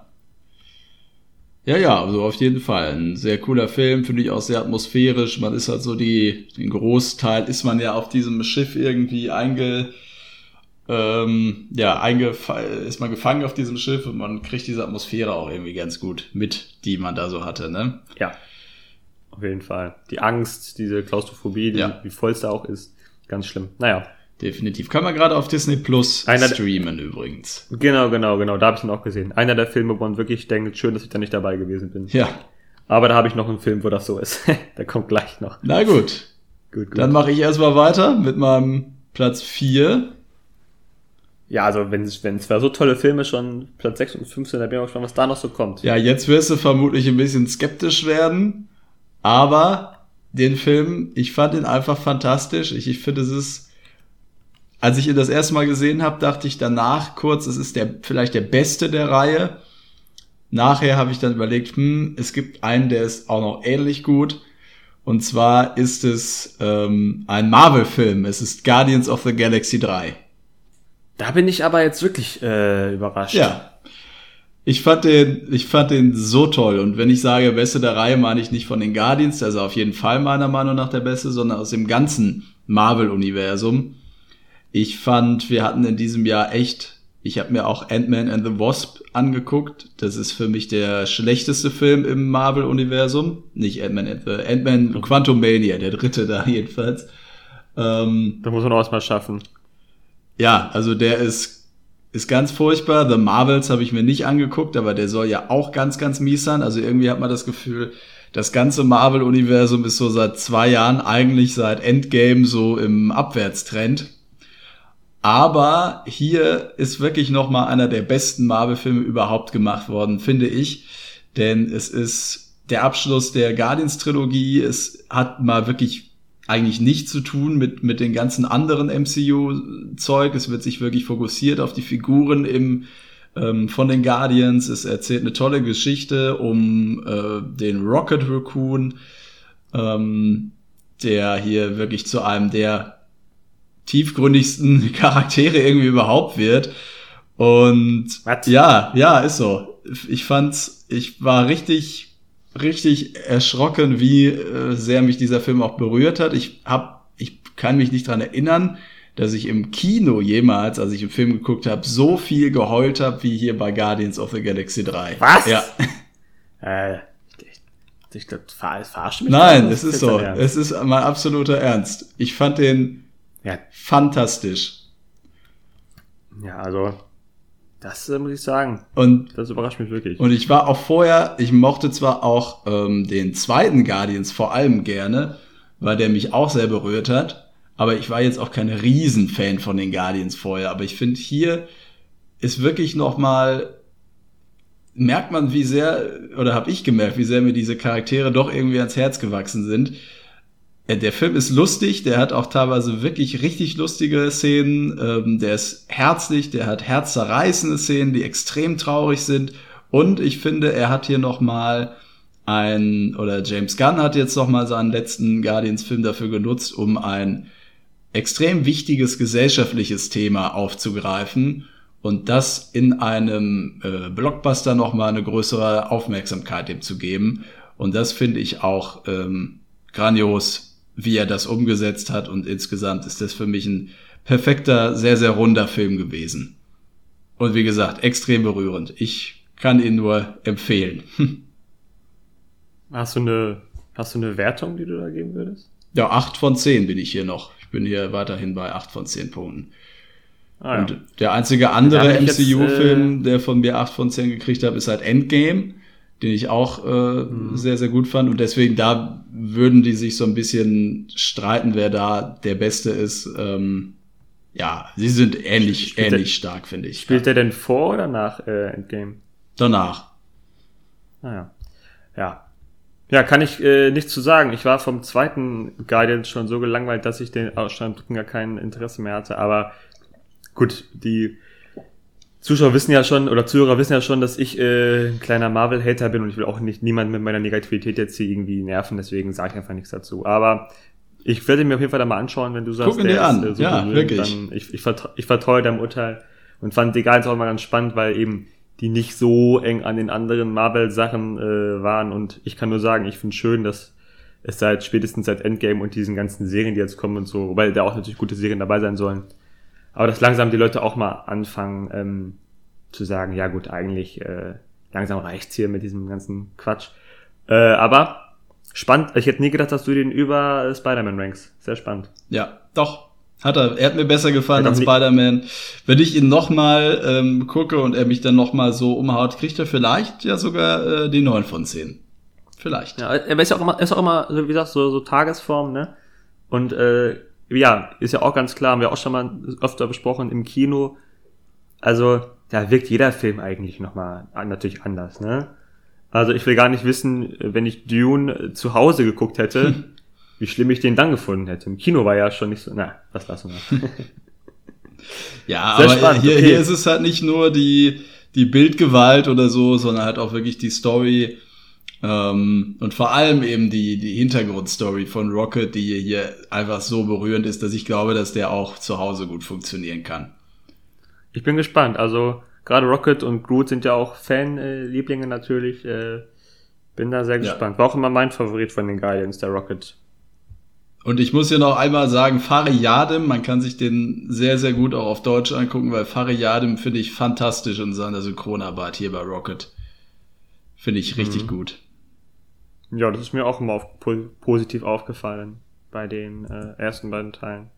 Ja, ja, also auf jeden Fall. Ein sehr cooler Film, finde ich auch sehr atmosphärisch. Man ist halt so die, den Großteil ist man ja auf diesem Schiff irgendwie einge, ähm, ja, ist man gefangen auf diesem Schiff und man kriegt diese Atmosphäre auch irgendwie ganz gut mit, die man da so hatte, ne? Ja. Auf jeden Fall. Die Angst, diese Klaustrophobie, die, ja. wie voll es da auch ist, ganz schlimm. Naja. Definitiv. Kann man gerade auf Disney Plus Einer streamen übrigens. Genau, genau, genau. Da habe ich ihn auch gesehen. Einer der Filme, wo man wirklich denkt, schön, dass ich da nicht dabei gewesen bin. Ja. Aber da habe ich noch einen Film, wo das so ist. der kommt gleich noch. Na gut. gut, gut. Dann mache ich erstmal weiter mit meinem Platz 4 ja, also wenn es zwar so tolle Filme schon Platz 6 und 15, da bin ich auch gespannt, was da noch so kommt. Ja, jetzt wirst du vermutlich ein bisschen skeptisch werden, aber den Film, ich fand ihn einfach fantastisch. Ich, ich finde, es ist, als ich ihn das erste Mal gesehen habe, dachte ich danach kurz, es ist der vielleicht der beste der Reihe. Nachher habe ich dann überlegt, hm, es gibt einen, der ist auch noch ähnlich gut. Und zwar ist es ähm, ein Marvel-Film. Es ist Guardians of the Galaxy 3. Da bin ich aber jetzt wirklich äh, überrascht. Ja. Ich fand den, ich fand den so toll. Und wenn ich sage beste der Reihe, meine ich nicht von den Guardians, also auf jeden Fall meiner Meinung nach der beste, sondern aus dem ganzen Marvel-Universum. Ich fand, wir hatten in diesem Jahr echt, ich habe mir auch Ant-Man and the Wasp angeguckt. Das ist für mich der schlechteste Film im Marvel-Universum. Nicht Ant-Man and the, Ant-Man Quantum Mania, der dritte da jedenfalls. Ähm, da muss man auch erstmal schaffen. Ja, also der ist, ist ganz furchtbar. The Marvels habe ich mir nicht angeguckt, aber der soll ja auch ganz, ganz mies sein. Also irgendwie hat man das Gefühl, das ganze Marvel-Universum ist so seit zwei Jahren, eigentlich seit Endgame, so im Abwärtstrend. Aber hier ist wirklich noch mal einer der besten Marvel-Filme überhaupt gemacht worden, finde ich. Denn es ist der Abschluss der Guardians-Trilogie. Es hat mal wirklich eigentlich nichts zu tun mit, mit den ganzen anderen MCU-Zeug. Es wird sich wirklich fokussiert auf die Figuren im, ähm, von den Guardians. Es erzählt eine tolle Geschichte um äh, den Rocket Raccoon, ähm, der hier wirklich zu einem der tiefgründigsten Charaktere irgendwie überhaupt wird. Und Was? ja, ja, ist so. Ich fand's, ich war richtig, richtig erschrocken, wie äh, sehr mich dieser Film auch berührt hat. Ich hab, ich kann mich nicht dran erinnern, dass ich im Kino jemals, als ich einen Film geguckt habe, so viel geheult habe wie hier bei Guardians of the Galaxy 3. Was? Ja. Äh, ich, ich glaube, ver verarscht mich. Nein, es ist so. Es ist mein absoluter Ernst. Ich fand den Ja, fantastisch. ja, also, das äh, muss ich sagen. Und Das überrascht mich wirklich. Und ich war auch vorher, ich mochte zwar auch ähm, den zweiten Guardians vor allem gerne, weil der mich auch sehr berührt hat, aber ich war jetzt auch kein Riesenfan von den Guardians vorher. Aber ich finde, hier ist wirklich noch mal merkt man, wie sehr, oder habe ich gemerkt, wie sehr mir diese Charaktere doch irgendwie ans Herz gewachsen sind. Der Film ist lustig, der hat auch teilweise wirklich richtig lustige Szenen, ähm, der ist herzlich, der hat herzzerreißende Szenen, die extrem traurig sind. Und ich finde, er hat hier noch mal ein, oder James Gunn hat jetzt noch mal seinen letzten Guardians-Film dafür genutzt, um ein extrem wichtiges gesellschaftliches Thema aufzugreifen. Und das in einem äh, Blockbuster noch mal eine größere Aufmerksamkeit dem zu geben. Und das finde ich auch ähm, grandios, wie er das umgesetzt hat. Und insgesamt ist das für mich ein perfekter, sehr, sehr runder Film gewesen. Und wie gesagt, extrem berührend. Ich kann ihn nur empfehlen. Hast du eine, hast du eine Wertung, die du da geben würdest? Ja, acht von zehn bin ich hier noch. Ich bin hier weiterhin bei acht von zehn Punkten. Ah, ja. Und der einzige andere jetzt, äh, MCU-Film, der von mir 8 von 10 gekriegt hat, ist halt Endgame, den ich auch äh, Mhm. sehr, sehr gut fand. Und deswegen, da würden die sich so ein bisschen streiten, wer da der Beste ist. Ähm, ja, sie sind ähnlich, Spielt der- ähnlich stark, finde ich. Spielt der denn vor oder nach äh, Endgame? Danach. Naja. Ja. Ja, kann ich äh, nichts zu sagen. Ich war vom zweiten Guardians schon so gelangweilt, dass ich den Ausstand gar kein Interesse mehr hatte. Aber gut, die Zuschauer wissen ja schon, oder Zuhörer wissen ja schon, dass ich äh, ein kleiner Marvel-Hater bin und ich will auch nicht niemanden mit meiner Negativität jetzt hier irgendwie nerven, deswegen sage ich einfach nichts dazu. Aber ich werde mir auf jeden Fall da mal anschauen, wenn du sagst, Guck ihn dir an. Ja, berührend, wirklich. Dann, ich, ich, vertra ich vertraue deinem Urteil und fand die Guardians auch mal ganz spannend, weil eben die nicht so eng an den anderen Marvel-Sachen äh, waren. Und ich kann nur sagen, ich finde schön, dass es seit spätestens seit Endgame und diesen ganzen Serien, die jetzt kommen und so, wobei da auch natürlich gute Serien dabei sein sollen, aber dass langsam die Leute auch mal anfangen ähm, zu sagen, ja gut, eigentlich äh, langsam reicht's hier mit diesem ganzen Quatsch. Äh, aber spannend, ich hätte nie gedacht, dass du den über äh, Spider-Man rankst. Sehr spannend. Ja, doch. Hat er. Er hat mir besser gefallen als Spider-Man. Wenn ich ihn nochmal ähm, gucke und er mich dann nochmal so umhaut, kriegt er vielleicht ja sogar äh, die 9 von 10. Vielleicht. Ja, er ist ja auch immer, er ist auch immer, so wie gesagt, so, so Tagesform, ne? Und äh, ja, ist ja auch ganz klar, haben wir auch schon mal öfter besprochen im Kino. Also, da wirkt jeder Film eigentlich nochmal natürlich anders, ne? Also ich will gar nicht wissen, wenn ich Dune äh, zu Hause geguckt hätte, wie schlimm ich den dann gefunden hätte. Im Kino war ja schon nicht so, na, das lassen wir. Ja, Sehr aber spannend, hier, okay. hier ist es halt nicht nur die, die Bildgewalt oder so, sondern halt auch wirklich die Story ähm, und vor allem eben die, die Hintergrundstory von Rocket, die hier einfach so berührend ist, dass ich glaube, dass der auch zu Hause gut funktionieren kann. Ich bin gespannt. Also gerade Rocket und Groot sind ja auch Fan-Lieblinge natürlich. Äh, bin da sehr Ja. gespannt. War auch immer mein Favorit von den Guardians, der Rocket. Und ich muss hier noch einmal sagen, Fariadim, man kann sich den sehr, sehr gut auch auf Deutsch angucken, weil Fariadim finde ich fantastisch in seiner Synchronarbeit hier bei Rocket. Finde ich richtig Mhm. gut. Ja, das ist mir auch immer auf, po positiv aufgefallen bei den äh, ersten beiden Teilen.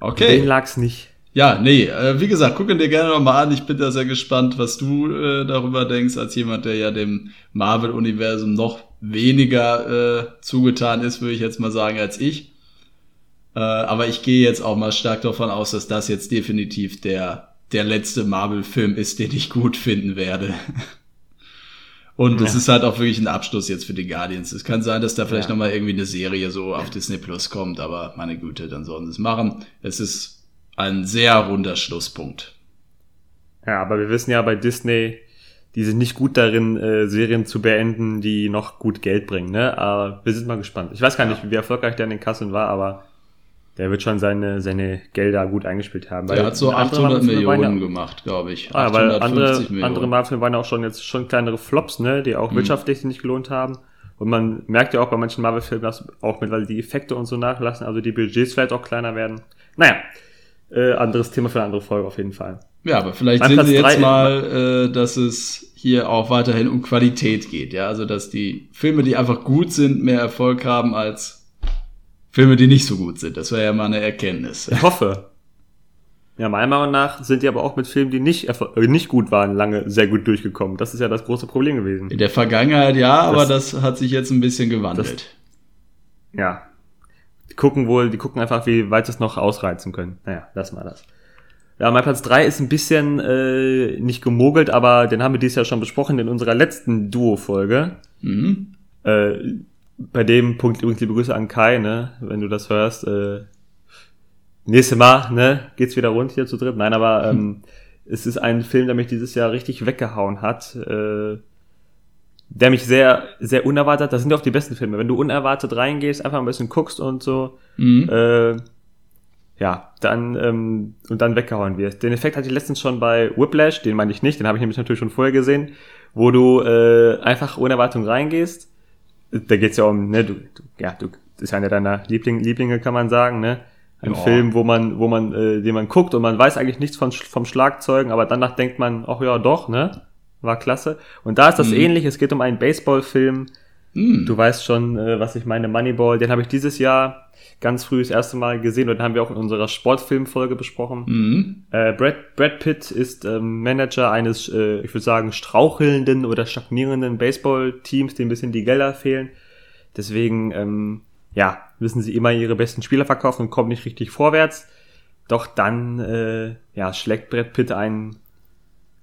Okay. Den lag's nicht. Ja, nee, äh, wie gesagt, guck ihn dir gerne nochmal an. Ich bin da sehr gespannt, was du äh, darüber denkst, als jemand, der ja dem Marvel-Universum noch weniger äh, zugetan ist, würde ich jetzt mal sagen, als ich. Äh, aber ich gehe jetzt auch mal stark davon aus, dass das jetzt definitiv der, der letzte Marvel-Film ist, den ich gut finden werde. Und es Ja. ist halt auch wirklich ein Abschluss jetzt für die Guardians. Es kann sein, dass da vielleicht Ja. noch mal irgendwie eine Serie so auf Disney Plus kommt, aber meine Güte, dann sollen sie es machen. Es ist ein sehr runder Schlusspunkt. Ja, aber wir wissen ja bei Disney, die sind nicht gut darin, äh, Serien zu beenden, die noch gut Geld bringen. Ne? Aber wir sind mal gespannt. Ich weiß gar nicht, wie erfolgreich der in den Kassen war, aber Der wird schon seine, seine Gelder gut eingespielt haben. Der hat so andere 800 Marvel-Filme waren Millionen gemacht, glaube ich. Ah, weil 850 andere, Millionen. andere Marvel-Filme waren auch schon jetzt schon kleinere Flops, ne, die Mhm. auch wirtschaftlich sich nicht gelohnt haben. Und man merkt ja auch bei manchen Marvel-Filmen, dass auch mittlerweile die Effekte und so nachlassen, also die Budgets vielleicht auch kleiner werden. Naja, äh, anderes Thema für eine andere Folge auf jeden Fall. Ja, aber vielleicht Mein sehen Platz Sie jetzt mal, äh, dass es hier auch weiterhin um Qualität geht. Ja, also dass die Filme, die einfach gut sind, mehr Erfolg haben als Filme, die nicht so gut sind. Das wäre ja mal eine Erkenntnis. Ich hoffe. Ja, meiner Meinung nach sind die aber auch mit Filmen, die nicht, äh, nicht gut waren, lange sehr gut durchgekommen. Das ist ja das große Problem gewesen. In der Vergangenheit ja, aber Das- das hat sich jetzt ein bisschen gewandelt. Ja. Die gucken wohl, die gucken einfach, wie weit sie es noch ausreizen können. Naja, lassen wir das. Ja, mein Platz drei ist ein bisschen äh, nicht gemogelt, aber den haben wir dieses Jahr schon besprochen in unserer letzten Duo-Folge. mhm. Äh, bei dem Punkt übrigens liebe Grüße an Kai, ne, wenn du das hörst. Äh, nächste Mal, ne, geht's wieder rund hier zu dritt. Nein, aber ähm, es ist ein Film, der mich dieses Jahr richtig weggehauen hat. Äh, der mich sehr, sehr unerwartet, das sind ja auch die besten Filme. Wenn du unerwartet reingehst, einfach ein bisschen guckst und so, Mhm. äh, ja, dann und dann weggehauen wirst. Den Effekt hatte ich letztens schon bei Whiplash, den meine ich nicht, den habe ich nämlich natürlich schon vorher gesehen, wo du äh, einfach ohne Erwartung reingehst. Da geht's ja um, ne, du, du ja, du das ist einer deiner Liebling, Lieblinge, kann man sagen, ne? Ein Ja. Film, wo man, wo man, äh, den man guckt und man weiß eigentlich nichts von, vom Schlagzeugen, aber danach denkt man, ach ja, doch, ne? War klasse. Und da ist das Mhm. ähnlich, es geht um einen Baseballfilm, Mhm. Du weißt schon, äh, was ich meine, Moneyball, den habe ich dieses Jahr ganz früh das erste Mal gesehen und den haben wir auch in unserer Sportfilmfolge besprochen. Mhm. Äh, Brad, Brad Pitt ist ähm, Manager eines, äh, ich würde sagen, strauchelnden oder stagnierenden Baseballteams, dem ein bisschen die Gelder fehlen. Deswegen, ähm, ja, müssen sie immer ihre besten Spieler verkaufen und kommen nicht richtig vorwärts. Doch dann, äh, ja, schlägt Brad Pitt ein,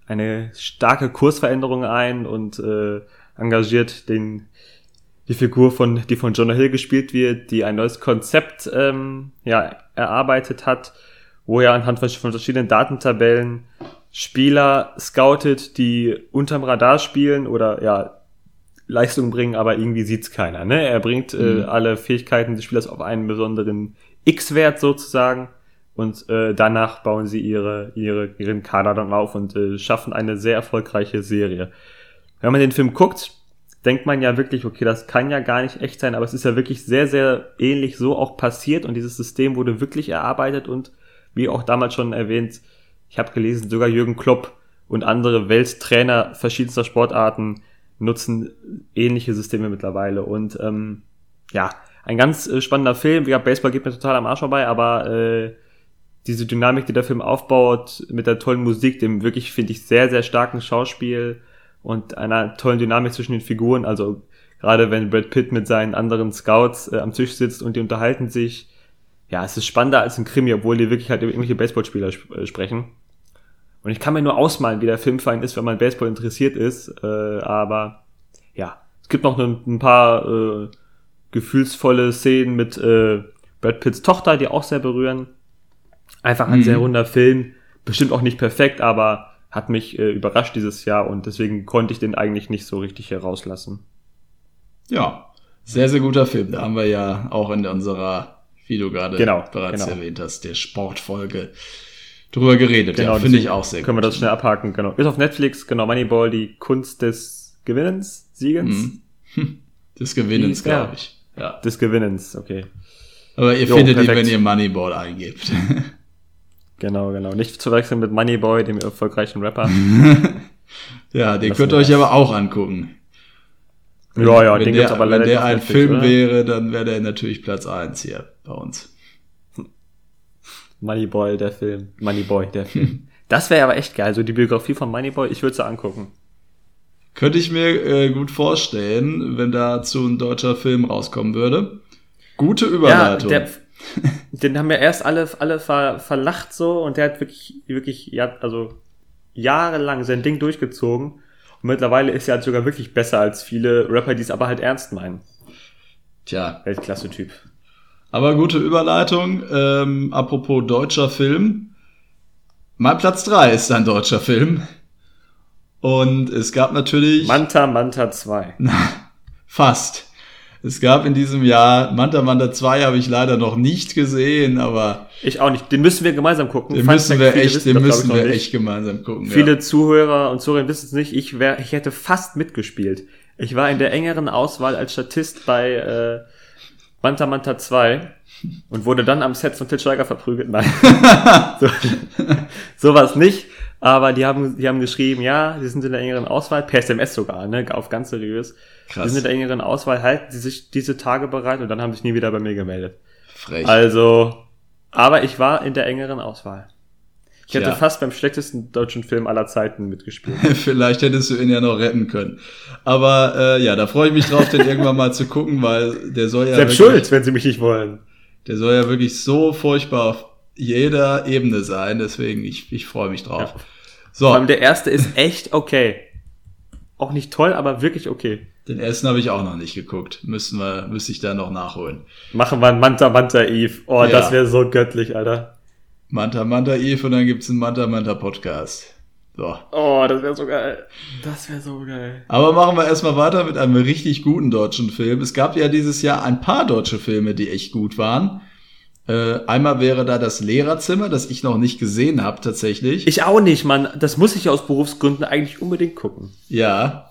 eine starke Kursveränderung ein und äh, engagiert den die Figur von die von Jonah Hill gespielt wird, die ein neues Konzept ähm, ja erarbeitet hat, wo er anhand von verschiedenen Datentabellen Spieler scoutet, die unterm Radar spielen oder ja Leistung bringen, aber irgendwie sieht's keiner. Ne? Er bringt äh, Mhm. alle Fähigkeiten des Spielers auf einen besonderen X-Wert sozusagen und äh, danach bauen sie ihre, ihre, ihren Kader dann auf und äh, schaffen eine sehr erfolgreiche Serie. Wenn man den Film guckt, denkt man ja wirklich, okay, das kann ja gar nicht echt sein, aber es ist ja wirklich sehr, sehr ähnlich so auch passiert und dieses System wurde wirklich erarbeitet und wie auch damals schon erwähnt, ich habe gelesen, sogar Jürgen Klopp und andere Welttrainer verschiedenster Sportarten nutzen ähnliche Systeme mittlerweile und ähm, ja, ein ganz äh, spannender Film. Wie gesagt, Baseball geht mir total am Arsch vorbei, aber äh, diese Dynamik, die der Film aufbaut, mit der tollen Musik, dem wirklich, finde ich, sehr, sehr starken Schauspiel und einer tollen Dynamik zwischen den Figuren. Also gerade wenn Brad Pitt mit seinen anderen Scouts äh, am Tisch sitzt und die unterhalten sich. Ja, es ist spannender als ein Krimi, obwohl die wirklich halt über irgendwelche Baseballspieler sp äh, sprechen. Und ich kann mir nur ausmalen, wie der Film für einen ist, wenn man Baseball interessiert ist. Äh, aber ja, es gibt noch ein, ein paar äh, gefühlsvolle Szenen mit äh, Brad Pitts Tochter, die auch sehr berühren. Einfach ein Mhm. sehr runder Film. Bestimmt auch nicht perfekt, aber hat mich äh, überrascht dieses Jahr und deswegen konnte ich den eigentlich nicht so richtig herauslassen. Ja, sehr, sehr guter Film. Da haben wir ja auch in unserer, wie du gerade Genau, bereits genau. erwähnt hast, der Sportfolge drüber geredet. ja, finde Genau, ich auch sehr Können wir gut. das schnell abhaken, genau. Ist auf Netflix, genau, Moneyball, die Kunst des Gewinnens, Siegens, Mhm. Des Gewinnens, glaube ich. Ja. des Gewinnens, okay. Aber ihr Jo, findet ihn, perfekt. wenn ihr Moneyball eingebt. Genau, genau. Nicht zu verwechseln mit Moneyboy, dem erfolgreichen Rapper. ja, den könnt ihr euch aber auch angucken. ja, ja, wenn den der, gibt's aber leider wenn der ein Netflix, Film oder? wäre, dann wäre der natürlich Platz eins hier bei uns. Moneyboy, der Film. Moneyboy, der Film. Das wäre aber echt geil, so die Biografie von Moneyboy, ich würde sie angucken. Könnte ich mir äh, gut vorstellen, wenn dazu ein deutscher Film rauskommen würde. Gute Ja, Überleitung. der, den haben ja erst alle, alle ver, verlacht so und der hat wirklich, wirklich, ja, also jahrelang sein Ding durchgezogen. Und mittlerweile ist er halt sogar wirklich besser als viele Rapper, die es aber halt ernst meinen. Tja, Weltklasse-Typ. aber gute Überleitung. Ähm, apropos deutscher Film. Mein Platz drei ist ein deutscher Film. Und es gab natürlich Manta Manta 2. fast. Es gab in diesem Jahr Manta Manta 2 habe ich leider noch nicht gesehen, aber Ich auch nicht. Den müssen wir gemeinsam gucken. den müssen wir echt, wissen den müssen wir echt gemeinsam gucken. Viele ja. Zuhörer und Zuhörerinnen wissen es nicht. Ich, wär, ich hätte fast mitgespielt. Ich war in der engeren Auswahl als Statist bei äh, Manta Manta 2 und wurde dann am Set von Til Schweiger verprügelt. Nein. so, sowas nicht. Aber die haben, die haben geschrieben, ja, sie sind in der engeren Auswahl, per SMS sogar, ne, auf ganz seriös. Krass. Sie sind in der engeren Auswahl, halten sie sich diese Tage bereit und dann haben sich nie wieder bei mir gemeldet. Frech. Also, aber ich war in der engeren Auswahl. Ich hätte Tja. fast beim schlechtesten deutschen Film aller Zeiten mitgespielt. Vielleicht hättest du ihn ja noch retten können. Aber äh, ja, da freue ich mich drauf, den irgendwann mal zu gucken, weil der soll ja Selbst wirklich, schuld, wenn sie mich nicht wollen. der soll ja wirklich so furchtbar auf jeder Ebene sein. Deswegen ich, ich freue mich drauf. Ja. So, Vor allem der erste ist echt okay. Auch nicht toll, aber wirklich okay. den ersten habe ich auch noch nicht geguckt. Müssen wir, müsste ich da noch nachholen. Machen wir ein Manta Manta Eve. Oh, Ja. das wäre so göttlich, Alter. Manta Manta Eve und dann gibt's einen Manta Manta Podcast. So. Oh, das wäre so geil. Das wäre so geil. Aber machen wir erstmal weiter mit einem richtig guten deutschen Film. Es gab ja dieses Jahr ein paar deutsche Filme, die echt gut waren. Äh, einmal wäre da das Lehrerzimmer, das ich noch nicht gesehen habe tatsächlich. Ich auch nicht, Mann. Das muss ich aus Berufsgründen eigentlich unbedingt gucken. ja.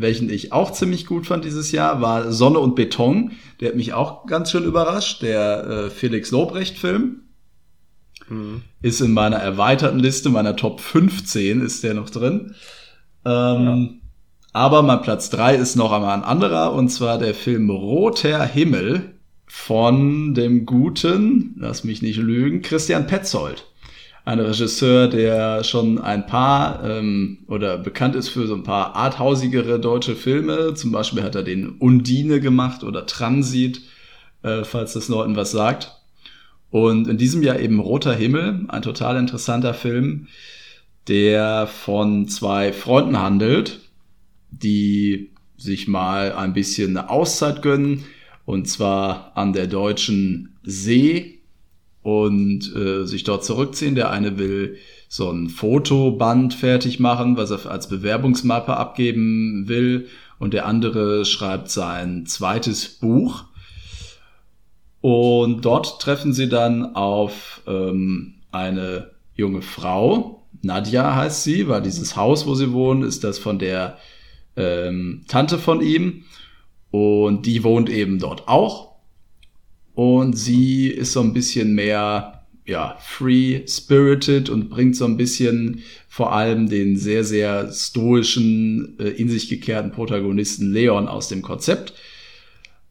Welchen ich auch ziemlich gut fand dieses Jahr, war Sonne und Beton. Der hat mich auch ganz schön überrascht. Der äh, Felix Lobrecht-Film. Ist in meiner erweiterten Liste, meiner Top 15 ist der noch drin. Ähm, Aber mein Platz 3 ist noch einmal ein anderer, und zwar der Film Roter Himmel von dem guten, lass mich nicht lügen, Christian Petzold. Ein Regisseur, der schon ein paar ähm, oder bekannt ist für so ein paar arthausigere deutsche Filme. Zum Beispiel hat er den Undine gemacht oder Transit, äh, falls das Leuten was sagt. Und in diesem Jahr eben Roter Himmel, ein total interessanter Film, der von zwei Freunden handelt, die sich mal ein bisschen eine Auszeit gönnen, und zwar an der deutschen See und äh, sich dort zurückziehen. Der eine will so ein Fotoband fertig machen, was er als Bewerbungsmappe abgeben will, und der andere schreibt sein zweites Buch. Und dort treffen sie dann auf ähm, eine junge Frau. Nadja heißt sie, weil dieses Haus, wo sie wohnen, ist das von der ähm, Tante von ihm. Und die wohnt eben dort auch. Und sie ist so ein bisschen mehr, ja, free-spirited und bringt so ein bisschen vor allem den sehr, sehr stoischen, äh, in sich gekehrten Protagonisten Leon aus dem Konzept.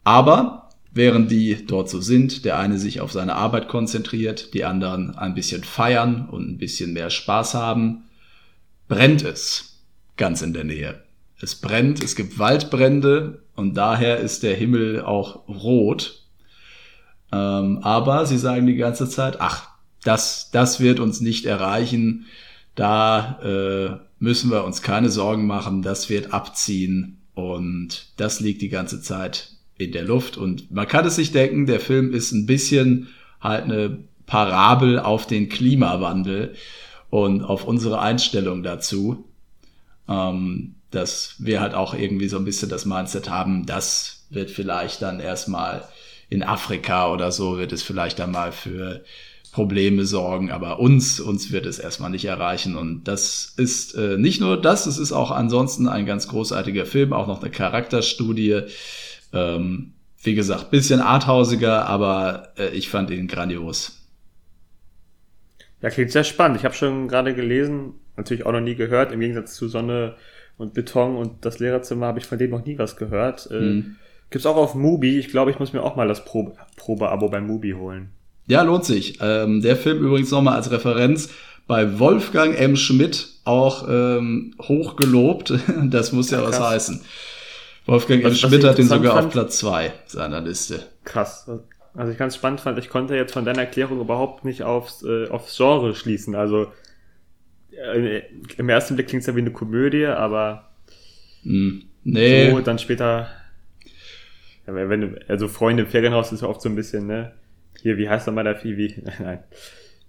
Aber während die dort so sind, der eine sich auf seine Arbeit konzentriert, die anderen ein bisschen feiern und ein bisschen mehr Spaß haben, brennt es ganz in der Nähe. Es brennt, es gibt Waldbrände und daher ist der Himmel auch rot. Ähm, aber sie sagen die ganze Zeit, ach, das, das wird uns nicht erreichen. Da äh, müssen wir uns keine Sorgen machen. Das wird abziehen und das liegt die ganze Zeit in der Luft. Und man kann es sich denken, der Film ist ein bisschen halt eine Parabel auf den Klimawandel und auf unsere Einstellung dazu. Ähm, dass wir halt auch irgendwie so ein bisschen das Mindset haben, das wird vielleicht dann erstmal in Afrika oder so, wird es vielleicht dann mal für Probleme sorgen, aber uns, uns wird es erstmal nicht erreichen. Und das ist äh, nicht nur das, es ist auch ansonsten ein ganz großartiger Film, auch noch eine Charakterstudie. Ähm, wie gesagt, bisschen arthausiger, aber äh, ich fand ihn grandios. Ja, klingt sehr spannend. Ich habe schon gerade gelesen, natürlich auch noch nie gehört, im Gegensatz zu Sonne und Beton und das Lehrerzimmer habe ich von dem noch nie was gehört. Äh, Mhm. Gibt's auch auf Mubi. Ich glaube, ich muss mir auch mal das Probe- Probeabo bei Mubi holen. Ja, lohnt sich. Ähm, der Film übrigens nochmal als Referenz bei Wolfgang M. Schmidt auch ähm, hoch gelobt. Das muss ja Ja, was heißen. Wolfgang M. Was- Schmidt hat ihn interessant sogar auf fand- Platz zwei seiner Liste. Krass. Also ich ganz spannend fand, ich konnte jetzt von deiner Erklärung überhaupt nicht aufs, äh, aufs Genre schließen. Also im ersten Blick klingt es ja wie eine Komödie, aber Hm. Nee, so dann später. Ja, wenn, also Freunde im Ferienhaus ist ja oft so ein bisschen, ne? Hier, wie heißt nochmal der? Wie, nein.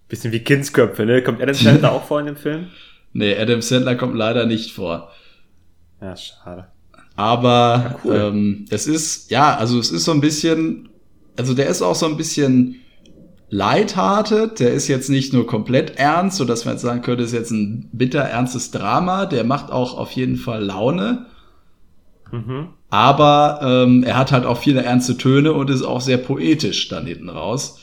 Bisschen wie Kindsköpfe, ne? Kommt Adam Sandler auch vor in dem Film? nee, Adam Sandler kommt leider nicht vor. Ja, schade. Aber ja, cool. ähm, es ist, ja, also es ist so ein bisschen, also der ist auch so ein bisschen lighthearted, der ist jetzt nicht nur komplett ernst, so dass man jetzt sagen könnte, ist jetzt ein bitter ernstes Drama, der macht auch auf jeden Fall Laune. Mhm. Aber ähm, er hat halt auch viele ernste Töne und ist auch sehr poetisch dann hinten raus.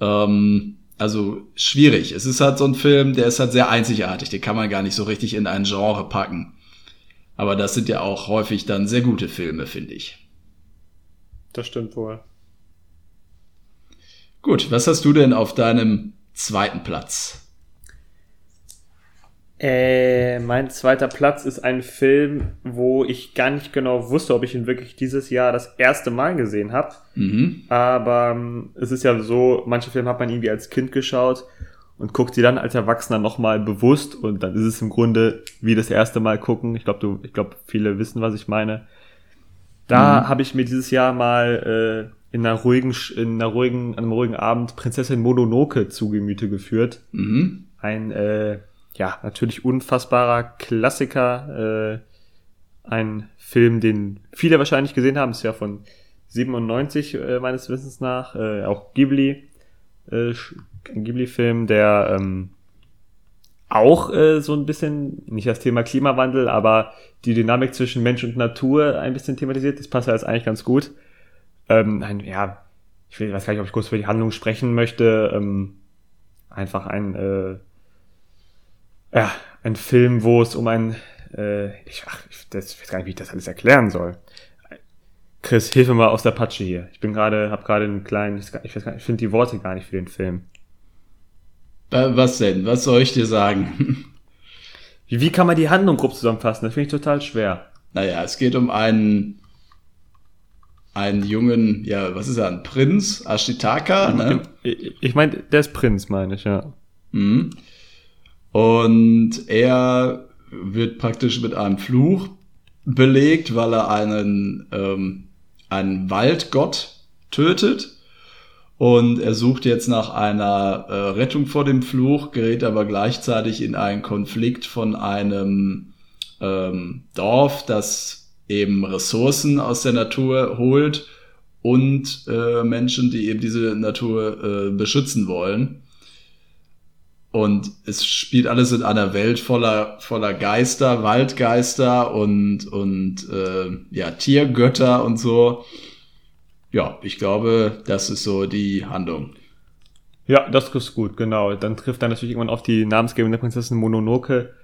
Ähm, also schwierig. Es ist halt so ein Film, der ist halt sehr einzigartig. Den kann man gar nicht so richtig in ein Genre packen. Aber das sind ja auch häufig dann sehr gute Filme, finde ich. Das stimmt wohl. Gut, was hast du denn auf deinem zweiten Platz? Äh, mein zweiter Platz ist ein Film, wo ich gar nicht genau wusste, ob ich ihn wirklich dieses Jahr das erste Mal gesehen habe. Mhm. Aber ähm, es ist ja so, manche Filme hat man irgendwie als Kind geschaut und guckt sie dann als Erwachsener nochmal bewusst und dann ist es im Grunde wie das erste Mal gucken. Ich glaube, du, ich glaube, viele wissen, was ich meine. Da mhm. habe ich mir dieses Jahr mal äh, in einer ruhigen, in einer ruhigen, einem ruhigen Abend Prinzessin Mononoke zu Gemüte geführt. Mhm. Ein, äh, ja, natürlich unfassbarer Klassiker, äh, ein Film, den viele wahrscheinlich gesehen haben, ist ja von 97 äh, meines Wissens nach, äh, auch Ghibli, äh, ein Ghibli-Film, der ähm, auch äh, so ein bisschen, nicht das Thema Klimawandel, aber die Dynamik zwischen Mensch und Natur ein bisschen thematisiert. Das passt ja jetzt eigentlich ganz gut. Ähm, ein, ja, ich will, weiß gar nicht, ob ich kurz über die Handlung sprechen möchte. Ähm, einfach ein, äh, ja, ein Film, wo es um ein, äh, ich, ach, ich, das, weiß gar nicht, wie ich das alles erklären soll. Chris, hilf mir mal aus der Patsche hier. Ich bin gerade, habe gerade einen kleinen, ich, weiß gar nicht, ich finde die Worte gar nicht für den Film. Was denn? Was soll ich dir sagen? Wie, wie kann man die Handlung grob zusammenfassen? Das finde ich total schwer. Naja, es geht um einen einen jungen, ja, was ist er, ein Prinz, Ashitaka, ne? Ich, meine, der ist Prinz, meine ich, ja. Mhm. Und er wird praktisch mit einem Fluch belegt, weil er einen, ähm, einen Waldgott tötet. Und er sucht jetzt nach einer äh, Rettung vor dem Fluch, gerät aber gleichzeitig in einen Konflikt von einem ähm, Dorf, das eben Ressourcen aus der Natur holt und äh, Menschen, die eben diese Natur äh, beschützen wollen. Und es spielt alles in einer Welt voller, voller Geister, Waldgeister und, und äh, ja, Tiergötter und so. Ja, ich glaube, das ist so die Handlung. Ja, das ist gut, genau. Dann trifft er natürlich irgendwann auf die namensgebende Prinzessin Mononoke,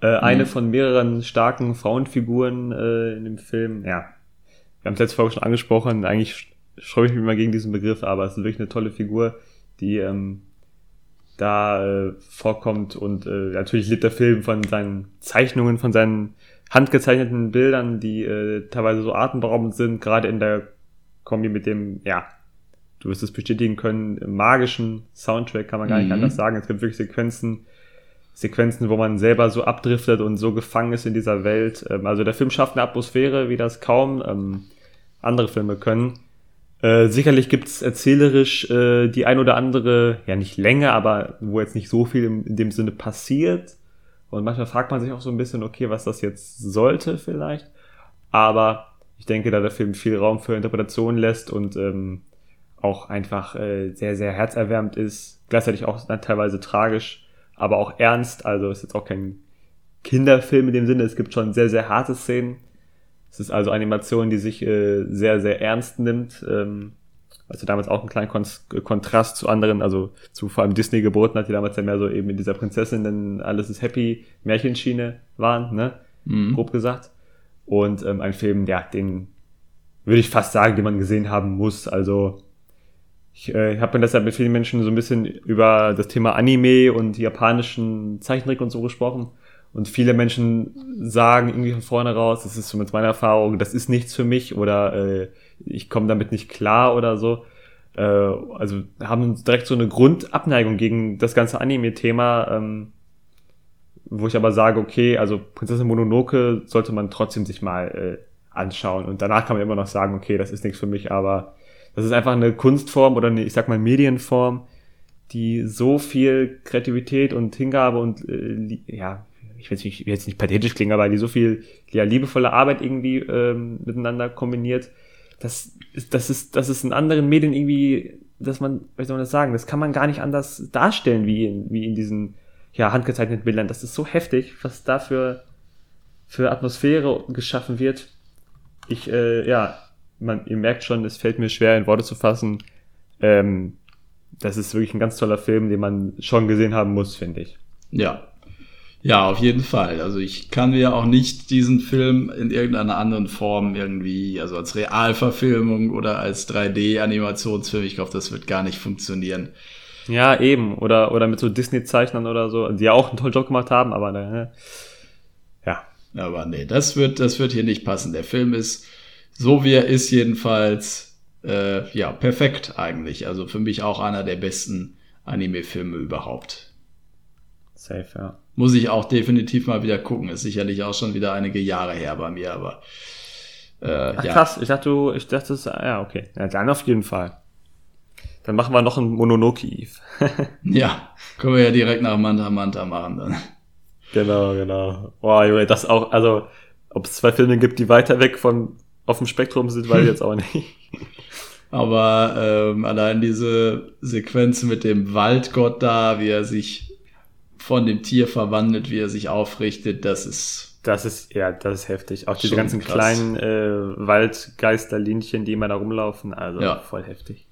äh, mhm. Eine von mehreren starken Frauenfiguren äh, in dem Film. Ja, wir haben es letzte Folge schon angesprochen. Eigentlich schreibe ich mich mal gegen diesen Begriff, aber es ist wirklich eine tolle Figur, die ähm, da äh, vorkommt. Und äh, natürlich lebt der Film von seinen Zeichnungen, von seinen handgezeichneten Bildern, die äh, teilweise so atemberaubend sind, gerade in der Kombi mit dem, ja, du wirst es bestätigen können, magischen Soundtrack, kann man gar nicht mhm. anders sagen. Es gibt wirklich Sequenzen, Sequenzen, wo man selber so abdriftet und so gefangen ist in dieser Welt. Ähm, also der Film schafft eine Atmosphäre, wie das kaum ähm, andere Filme können. Äh, sicherlich gibt's erzählerisch äh, die ein oder andere, ja nicht Länge, aber wo jetzt nicht so viel in, in dem Sinne passiert. Und manchmal fragt man sich auch so ein bisschen, okay, was das jetzt sollte vielleicht. Aber ich denke, da der Film viel Raum für Interpretation lässt und ähm, auch einfach äh, sehr, sehr herzerwärmend ist, gleichzeitig auch teilweise tragisch, aber auch ernst. Also ist jetzt auch kein Kinderfilm in dem Sinne. Es gibt schon sehr, sehr harte Szenen. Es ist also Animation, die sich äh, sehr, sehr ernst nimmt. Ähm, also damals auch einen kleinen Kon Kontrast zu anderen, also zu vor allem Disney geboten hat, die damals ja mehr so eben in dieser Prinzessin, denn alles ist happy Märchenschiene waren, ne? Mhm. Grob gesagt. Und ähm, ein Film, ja, den würde ich fast sagen, den man gesehen haben muss. Also ich äh, habe mir deshalb mit vielen Menschen so ein bisschen über das Thema Anime und japanischen Zeichentrick und so gesprochen. Und viele Menschen sagen irgendwie von vorne raus, das ist so mit meiner Erfahrung, das ist nichts für mich oder äh, ich komme damit nicht klar oder so. Äh, also haben direkt so eine Grundabneigung gegen das ganze Anime-Thema, ähm, wo ich aber sage, okay, also Prinzessin Mononoke sollte man trotzdem sich mal äh, anschauen. Und danach kann man immer noch sagen, okay, das ist nichts für mich, aber das ist einfach eine Kunstform oder eine, ich sag mal, Medienform, die so viel Kreativität und Hingabe und äh, ja, ich will jetzt nicht, nicht pathetisch klingen, aber die so viel ja, liebevolle Arbeit irgendwie ähm, miteinander kombiniert, das ist, das ist, das ist in anderen Medien irgendwie, dass man, wie soll man das sagen, das kann man gar nicht anders darstellen wie in, wie in diesen ja, handgezeichneten Bildern. Das ist so heftig, was da für, für Atmosphäre geschaffen wird. Ich, äh, ja, man, ihr merkt schon, es fällt mir schwer in Worte zu fassen. Ähm, das ist wirklich ein ganz toller Film, den man schon gesehen haben muss, finde ich. Ja. Ja, auf jeden Fall. Also ich kann mir auch nicht diesen Film in irgendeiner anderen Form irgendwie, also als Realverfilmung oder als 3D-Animationsfilm, ich glaube, das wird gar nicht funktionieren. Ja, eben. Oder, oder mit so Disney-Zeichnern oder so, die ja auch einen tollen Job gemacht haben, aber ne, ja. Aber nee, das wird, das wird hier nicht passen. Der Film ist, so wie er ist, jedenfalls, äh, ja, perfekt eigentlich. Also für mich auch einer der besten Anime-Filme überhaupt. Safe, ja. Muss ich auch definitiv mal wieder gucken. Ist sicherlich auch schon wieder einige Jahre her bei mir, aber. Äh, Ach, ja. krass, ich dachte, du, ich dachte, das, ja, okay. Ja, dann auf jeden Fall. Dann machen wir noch ein Mononoke Eve. ja, können wir ja direkt nach Manta Manta machen dann. Genau, genau. Boah, Junge, das auch, also, ob es zwei Filme gibt, die weiter weg von auf dem Spektrum sind, ich jetzt auch nicht. Aber ähm, allein diese Sequenz mit dem Waldgott da, wie er sich von dem Tier verwandelt, wie er sich aufrichtet, das ist. Das ist, ja, das ist heftig. Auch diese ganzen krass. kleinen äh, Waldgeisterlinchen, die immer da rumlaufen, also ja. voll heftig.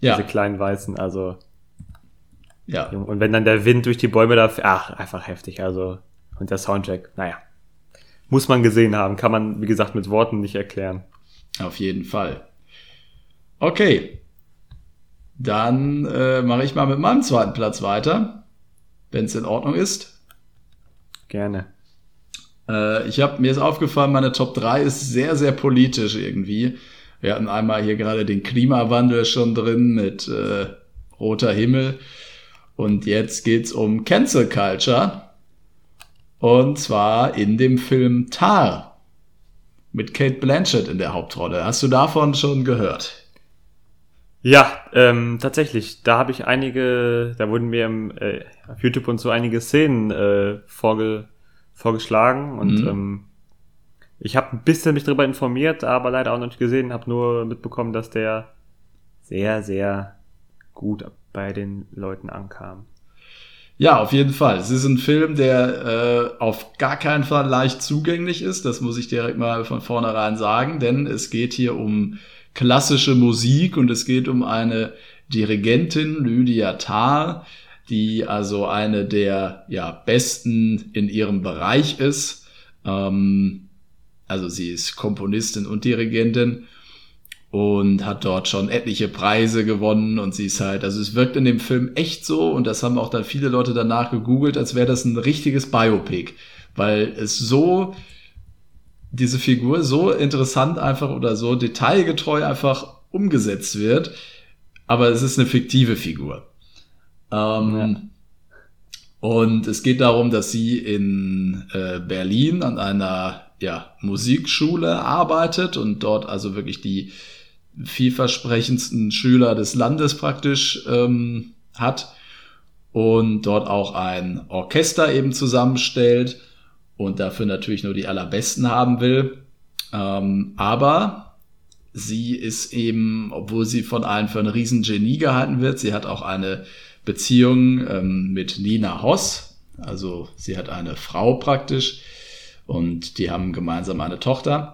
Ja. Diese kleinen Weißen, also. Ja. Und wenn dann der Wind durch die Bäume da, ach, einfach heftig, also. Und der Soundtrack, naja. Muss man gesehen haben, kann man, wie gesagt, mit Worten nicht erklären. Auf jeden Fall. Okay. Dann äh, mache ich mal mit meinem zweiten Platz weiter wenn es in Ordnung ist. Gerne. Äh, ich habe mir ist aufgefallen, meine Top 3 ist sehr, sehr politisch irgendwie. Wir hatten einmal hier gerade den Klimawandel schon drin mit äh, roter Himmel. Und jetzt geht's um Cancel Culture. Und zwar in dem Film Tar. Mit Kate Blanchett in der Hauptrolle. Hast du davon schon gehört? Ja, ähm, tatsächlich. Da habe ich einige, da wurden mir im, äh, auf YouTube und so einige Szenen äh, vorge, vorgeschlagen und mhm. ähm, ich habe ein bisschen mich darüber informiert, aber leider auch noch nicht gesehen, habe nur mitbekommen, dass der sehr, sehr gut bei den Leuten ankam. Ja, auf jeden Fall. Es ist ein Film, der äh, auf gar keinen Fall leicht zugänglich ist. Das muss ich direkt mal von vornherein sagen, denn es geht hier um klassische Musik und es geht um eine Dirigentin, Lydia Thal, die also eine der ja, besten in ihrem Bereich ist. Ähm, also sie ist Komponistin und Dirigentin und hat dort schon etliche Preise gewonnen und sie ist halt, also es wirkt in dem Film echt so und das haben auch dann viele Leute danach gegoogelt, als wäre das ein richtiges Biopic, weil es so diese Figur so interessant einfach oder so detailgetreu einfach umgesetzt wird, aber es ist eine fiktive Figur. Ähm, ja. Und es geht darum, dass sie in äh, Berlin an einer ja, Musikschule arbeitet und dort also wirklich die vielversprechendsten Schüler des Landes praktisch ähm, hat und dort auch ein Orchester eben zusammenstellt und dafür natürlich nur die allerbesten haben will. Ähm, aber sie ist eben, obwohl sie von allen für ein Riesengenie gehalten wird, sie hat auch eine Beziehung ähm, mit Nina Hoss. Also sie hat eine Frau praktisch und die haben gemeinsam eine Tochter.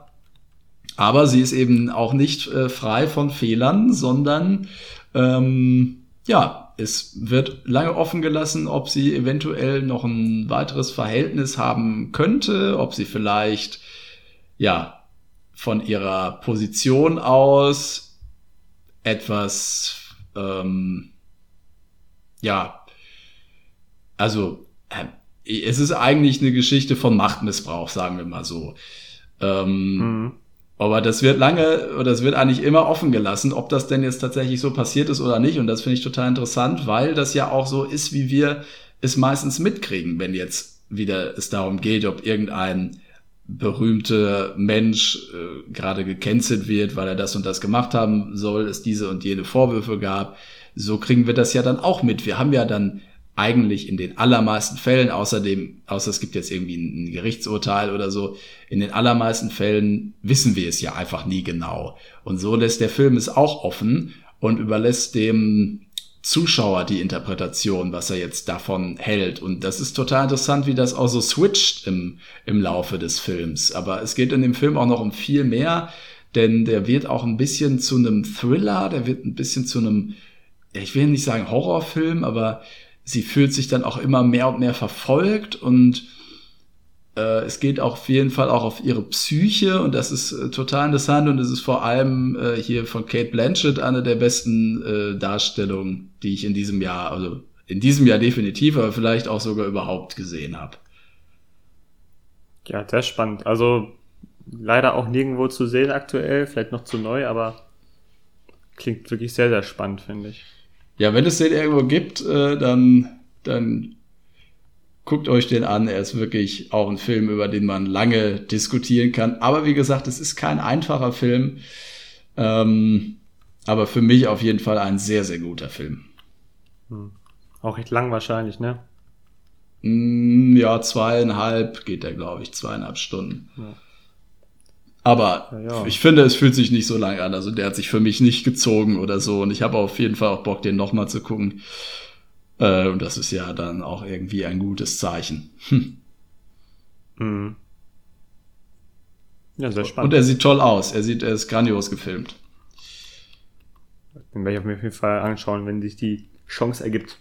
Aber sie ist eben auch nicht äh, frei von Fehlern, sondern ähm, ja, es wird lange offen gelassen, ob sie eventuell noch ein weiteres Verhältnis haben könnte, ob sie vielleicht, ja, von ihrer Position aus etwas, ähm, ja, also äh, es ist eigentlich eine Geschichte von Machtmissbrauch, sagen wir mal so. Ähm, mhm. Aber das wird lange oder das wird eigentlich immer offen gelassen, ob das denn jetzt tatsächlich so passiert ist oder nicht. Und das finde ich total interessant, weil das ja auch so ist, wie wir es meistens mitkriegen, wenn jetzt wieder es darum geht, ob irgendein berühmter Mensch äh, gerade gecancelt wird, weil er das und das gemacht haben soll, es diese und jene Vorwürfe gab. So kriegen wir das ja dann auch mit. Wir haben ja dann eigentlich in den allermeisten Fällen, außerdem, außer es gibt jetzt irgendwie ein Gerichtsurteil oder so, in den allermeisten Fällen wissen wir es ja einfach nie genau. Und so lässt der Film es auch offen und überlässt dem Zuschauer die Interpretation, was er jetzt davon hält. Und das ist total interessant, wie das auch so switcht im, im Laufe des Films. Aber es geht in dem Film auch noch um viel mehr, denn der wird auch ein bisschen zu einem Thriller, der wird ein bisschen zu einem, ich will nicht sagen Horrorfilm, aber sie fühlt sich dann auch immer mehr und mehr verfolgt und äh, es geht auch auf jeden Fall auch auf ihre Psyche und das ist äh, total interessant und es ist vor allem äh, hier von Kate Blanchett eine der besten äh, Darstellungen, die ich in diesem Jahr, also in diesem Jahr definitiv, aber vielleicht auch sogar überhaupt gesehen habe. Ja, sehr spannend. Also leider auch nirgendwo zu sehen aktuell, vielleicht noch zu neu, aber klingt wirklich sehr, sehr spannend, finde ich. Ja, wenn es den irgendwo gibt, äh, dann, dann guckt euch den an. Er ist wirklich auch ein Film, über den man lange diskutieren kann. Aber wie gesagt, es ist kein einfacher Film. Ähm, aber für mich auf jeden Fall ein sehr, sehr guter Film. Hm. Auch recht lang wahrscheinlich, ne? Mm, ja, zweieinhalb geht der, glaube ich, zweieinhalb Stunden. Ja. Aber ja, ja. ich finde, es fühlt sich nicht so lang an. Also der hat sich für mich nicht gezogen oder so. Und ich habe auf jeden Fall auch Bock, den nochmal zu gucken. Äh, und das ist ja dann auch irgendwie ein gutes Zeichen. Hm. Mhm. Ja, sehr spannend. Und er sieht toll aus. Er sieht, er ist grandios gefilmt. Den werde ich auf jeden Fall anschauen, wenn sich die Chance ergibt.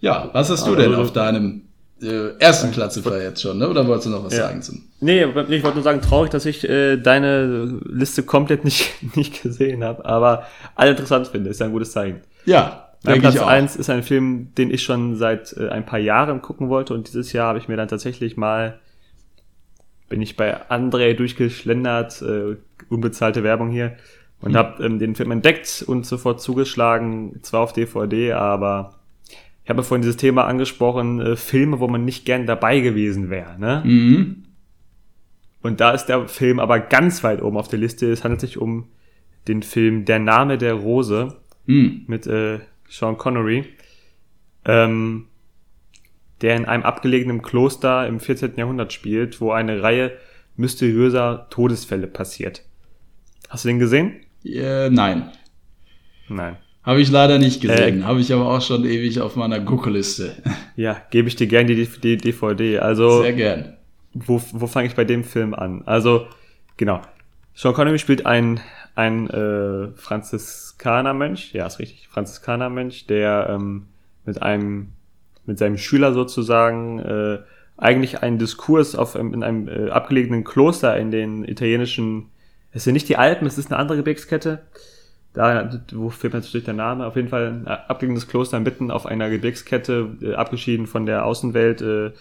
Ja, was hast du denn auf deinem äh, ersten Platz jetzt schon, ne? Oder wolltest du noch was ja. sagen zum? Nee, ich wollte nur sagen, traurig, dass ich äh, deine Liste komplett nicht, nicht gesehen habe, aber alle interessant finde, ist ja ein gutes Zeichen. Ja, mein Platz 1 ist ein Film, den ich schon seit äh, ein paar Jahren gucken wollte und dieses Jahr habe ich mir dann tatsächlich mal, bin ich bei André durchgeschlendert, äh, unbezahlte Werbung hier, und hm. habe ähm, den Film entdeckt und sofort zugeschlagen, zwar auf DVD, aber ich habe vorhin dieses Thema angesprochen, äh, Filme, wo man nicht gern dabei gewesen wäre. Ne? Mhm. Und da ist der Film aber ganz weit oben auf der Liste. Es handelt sich um den Film Der Name der Rose mhm. mit äh, Sean Connery, ähm, der in einem abgelegenen Kloster im 14. Jahrhundert spielt, wo eine Reihe mysteriöser Todesfälle passiert. Hast du den gesehen? Äh, nein. Nein. Habe ich leider nicht gesehen. Äh, Habe ich aber auch schon ewig auf meiner Guckeliste. Ja, gebe ich dir gern die, die DVD. Also, Sehr gern. Wo, wo fange ich bei dem Film an? Also, genau. Sean Connery spielt ein, ein äh, Franziskanermönch, ja, ist richtig, Franziskanermönch, der ähm, mit einem, mit seinem Schüler sozusagen äh, eigentlich einen Diskurs auf, ähm, in einem äh, abgelegenen Kloster in den italienischen, es sind nicht die Alpen, es ist eine andere Gebirgskette, da, wo fehlt mir natürlich der Name, auf jeden Fall ein abgelegenes Kloster mitten auf einer Gebirgskette, äh, abgeschieden von der Außenwelt, äh,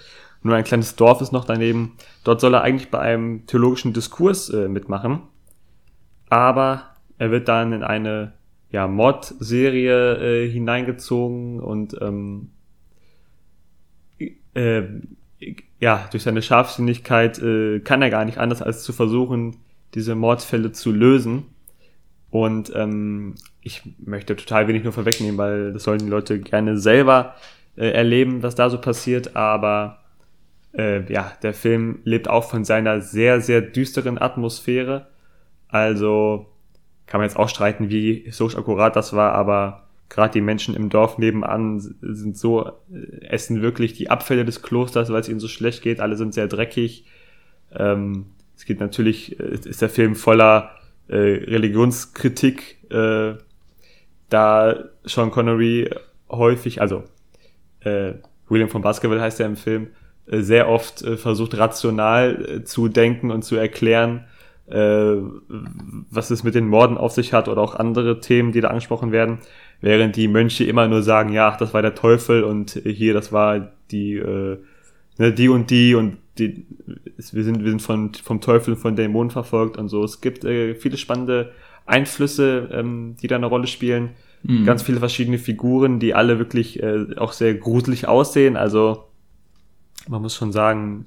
nur ein kleines Dorf ist noch daneben. Dort soll er eigentlich bei einem theologischen Diskurs äh, mitmachen aber er wird dann in eine ja, Mod-Serie äh, hineingezogen und ähm, äh, ja, durch seine Scharfsinnigkeit äh, kann er gar nicht anders, als zu versuchen, diese Mordfälle zu lösen. Und ähm, ich möchte total wenig nur vorwegnehmen, weil das sollen die Leute gerne selber äh, erleben, was da so passiert. Aber äh, ja, der Film lebt auch von seiner sehr, sehr düsteren Atmosphäre. Also kann man jetzt auch streiten, wie historisch akkurat das war, aber gerade die Menschen im Dorf nebenan sind so, äh, essen wirklich die Abfälle des Klosters, weil es ihnen so schlecht geht. Alle sind sehr dreckig. Ähm, es geht natürlich, äh, ist der Film voller äh, Religionskritik, äh, da Sean Connery häufig, also äh, William von Baskerville heißt er im Film, äh, sehr oft äh, versucht rational äh, zu denken und zu erklären, äh, was es mit den Morden auf sich hat oder auch andere Themen, die da angesprochen werden, während die Mönche immer nur sagen, ja, ach, das war der Teufel und hier, das war die, äh, ne, die und die und die, wir sind, wir sind von, vom Teufel und von Dämonen verfolgt und so. Es gibt äh, viele spannende Einflüsse, ähm, die da eine Rolle spielen. Mhm. Ganz viele verschiedene Figuren, die alle wirklich äh, auch sehr gruselig aussehen. Also man muss schon sagen,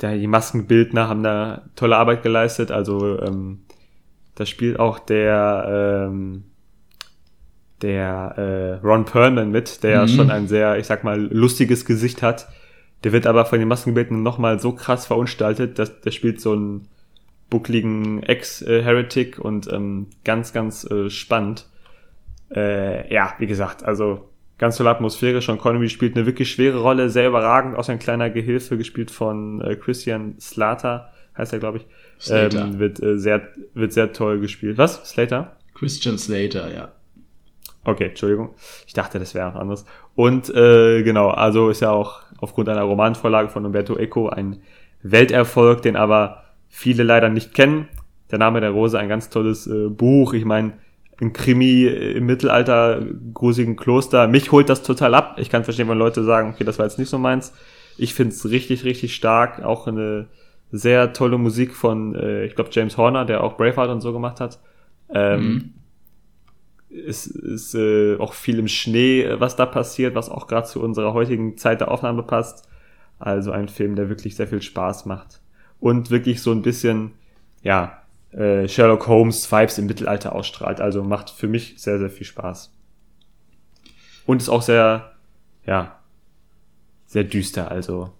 der, die Maskenbildner haben da tolle Arbeit geleistet. Also ähm, da spielt auch der, ähm, der äh, Ron Perlman mit, der Mhm. schon ein sehr, ich sag mal, lustiges Gesicht hat. Der wird aber von den Maskenbildern nochmal so krass verunstaltet, dass der spielt so einen buckligen Ex-Heretic und ähm, ganz, ganz äh, spannend. Äh, ja, wie gesagt, also ganz tolle Atmosphäre. Sean Connery spielt eine wirklich schwere Rolle, sehr überragend, auch sein kleiner Gehilfe, gespielt von äh, Christian Slater, heißt er, glaube ich. Slater. Ähm, wird, äh, sehr, wird sehr toll gespielt. Was? Slater? Christian Slater, ja. Okay, Entschuldigung. Ich dachte, das wäre noch anderes. Und äh, genau, also ist ja auch aufgrund einer Romanvorlage von Umberto Eco ein Welterfolg, den aber viele leider nicht kennen. Der Name der Rose, ein ganz tolles äh, Buch. Ich meine, ein Krimi im Mittelalter, grusigen Kloster. Mich holt das total ab. Ich kann verstehen, wenn Leute sagen, okay, das war jetzt nicht so meins. Ich finde es richtig, richtig stark. Auch eine sehr tolle Musik von, äh, ich glaube, James Horner, der auch Braveheart und so gemacht hat. Ähm, Mhm. Es ist äh, auch viel im Schnee, äh, was da passiert, was auch gerade zu unserer heutigen Zeit der Aufnahme passt. Also ein Film, der wirklich sehr viel Spaß macht. Und wirklich so ein bisschen, ja, äh, Sherlock Holmes Vibes im Mittelalter ausstrahlt. Also macht für mich sehr, sehr viel Spaß. Und ist auch sehr, ja, sehr düster. Also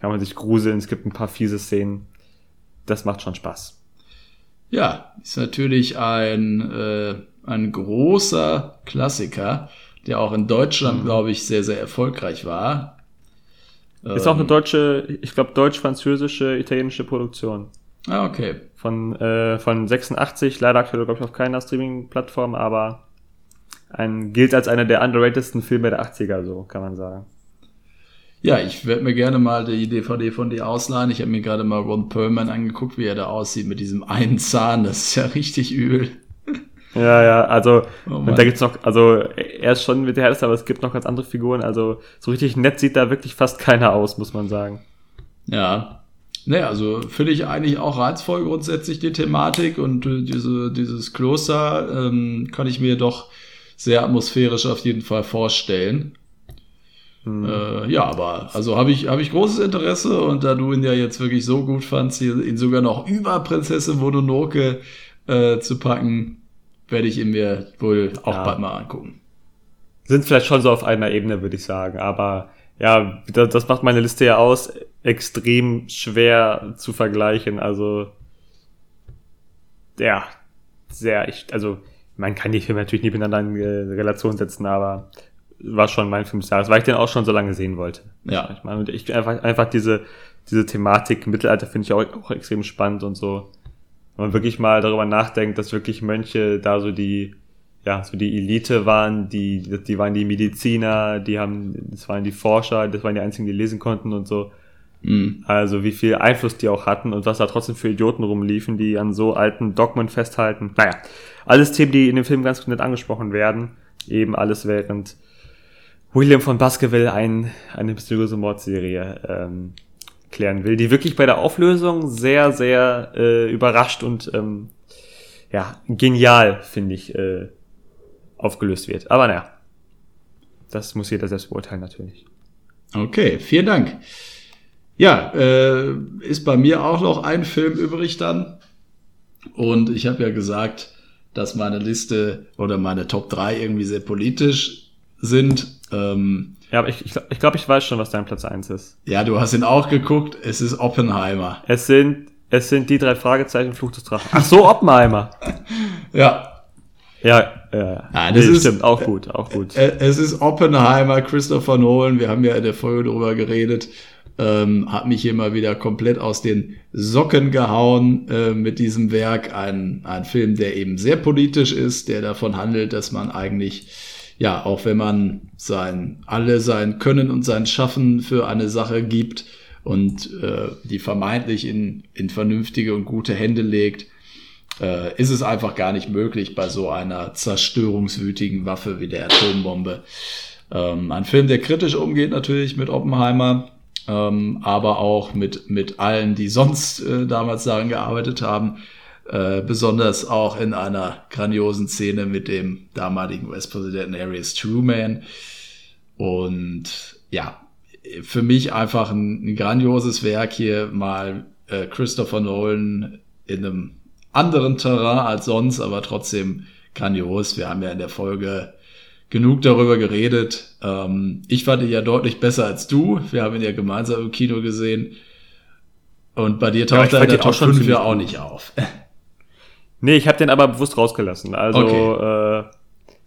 kann man sich gruseln. Es gibt ein paar fiese Szenen. Das macht schon Spaß. Ja, ist natürlich ein, äh, ein großer Klassiker, der auch in Deutschland, glaube ich, sehr, sehr erfolgreich war. Ist auch eine Ähm, deutsche, ich glaube, deutsch-französische, italienische Produktion. Ah, okay. Von, äh, von 86, leider aktuell, glaube ich, auf keiner Streaming-Plattform, aber ein, gilt als einer der underratedsten Filme der 80er, so kann man sagen. Ja, ich werde mir gerne mal die DVD von dir ausleihen. Ich habe mir gerade mal Ron Perlman angeguckt, wie er da aussieht mit diesem einen Zahn. Das ist ja richtig übel. Ja, ja, also, Oh da gibt's noch, also, er ist schon mit der Härteste, aber es gibt noch ganz andere Figuren, also, so richtig nett sieht da wirklich fast keiner aus, muss man sagen. Ja. Naja, also finde ich eigentlich auch reizvoll grundsätzlich die Thematik und äh, diese, dieses Kloster ähm, kann ich mir doch sehr atmosphärisch auf jeden Fall vorstellen. Hm. Äh, ja, aber also habe ich, habe ich großes Interesse und da du ihn ja jetzt wirklich so gut fandst, ihn sogar noch über Prinzessin Mononoke äh, zu packen, werde ich ihn mir wohl auch Ja. bald mal angucken. sind vielleicht schon so auf einer Ebene, würde ich sagen. Aber ja, das, das macht meine Liste ja aus, extrem schwer zu vergleichen. Also ja, sehr, ich, also man kann die Filme natürlich nicht miteinander in äh, Relation setzen, aber war schon mein Film des Jahres, weil ich den auch schon so lange sehen wollte. Ja. Ich meine, ich einfach, einfach diese, diese Thematik Mittelalter finde ich auch, auch extrem spannend und so. Wenn man wirklich mal darüber nachdenkt, dass wirklich Mönche da so die, ja, so die Elite waren, die, die waren die Mediziner, die haben, das waren die Forscher, das waren die einzigen, die lesen konnten und so. Hm. Also wie viel Einfluss die auch hatten und was da trotzdem für Idioten rumliefen, die an so alten Dogmen festhalten. Naja, alles Themen, die in dem Film ganz nett angesprochen werden. Eben alles während William von Baskerville ein, eine mysteriöse Mordserie ähm, klären will, die wirklich bei der Auflösung sehr, sehr äh, überrascht und ähm, ja, genial, finde ich, äh, aufgelöst wird. Aber naja, das muss jeder selbst beurteilen natürlich. Okay, vielen Dank. Ja, äh, ist bei mir auch noch ein Film übrig dann. Und ich habe ja gesagt, dass meine Liste oder meine Top 3 irgendwie sehr politisch sind. Ähm, Ja, aber ich, ich, ich glaube, ich weiß schon, was dein Platz eins ist. ja, du hast ihn auch geguckt. Es ist Oppenheimer. Es sind, es sind die drei Fragezeichen Fluch des Drachen. Ach so, Oppenheimer. Ja, Ja, ja. Ah, das nee, ist- stimmt, auch gut, auch gut. äh, es ist Oppenheimer, Christopher Nolan. Wir haben ja in der Folge drüber geredet. Ähm, hat mich hier mal wieder komplett aus den Socken gehauen äh, mit diesem Werk. Ein, ein Film, der eben sehr politisch ist, der davon handelt, dass man eigentlich, ja, auch wenn man sein, alle sein Können und sein Schaffen für eine Sache gibt und äh, die vermeintlich in, in vernünftige und gute Hände legt, äh, ist es einfach gar nicht möglich bei so einer zerstörungswütigen Waffe wie der Atombombe. Ähm, ein Film, der kritisch umgeht natürlich mit Oppenheimer, ähm, aber auch mit, mit allen, die sonst äh, damals daran gearbeitet haben. Äh, besonders auch in einer grandiosen Szene mit dem damaligen US-Präsidenten Harris Truman. Und ja, für mich einfach ein, ein grandioses Werk hier mal äh, Christopher Nolan in einem anderen Terrain als sonst, aber trotzdem grandios. Wir haben ja in der Folge genug darüber geredet. Ähm, ich fand ihn ja deutlich besser als du. Wir haben ihn ja gemeinsam im Kino gesehen. Und bei dir taucht ja, er in der Top 5 ja auch nicht auf. Nee, ich habe den aber bewusst rausgelassen. Also okay. äh,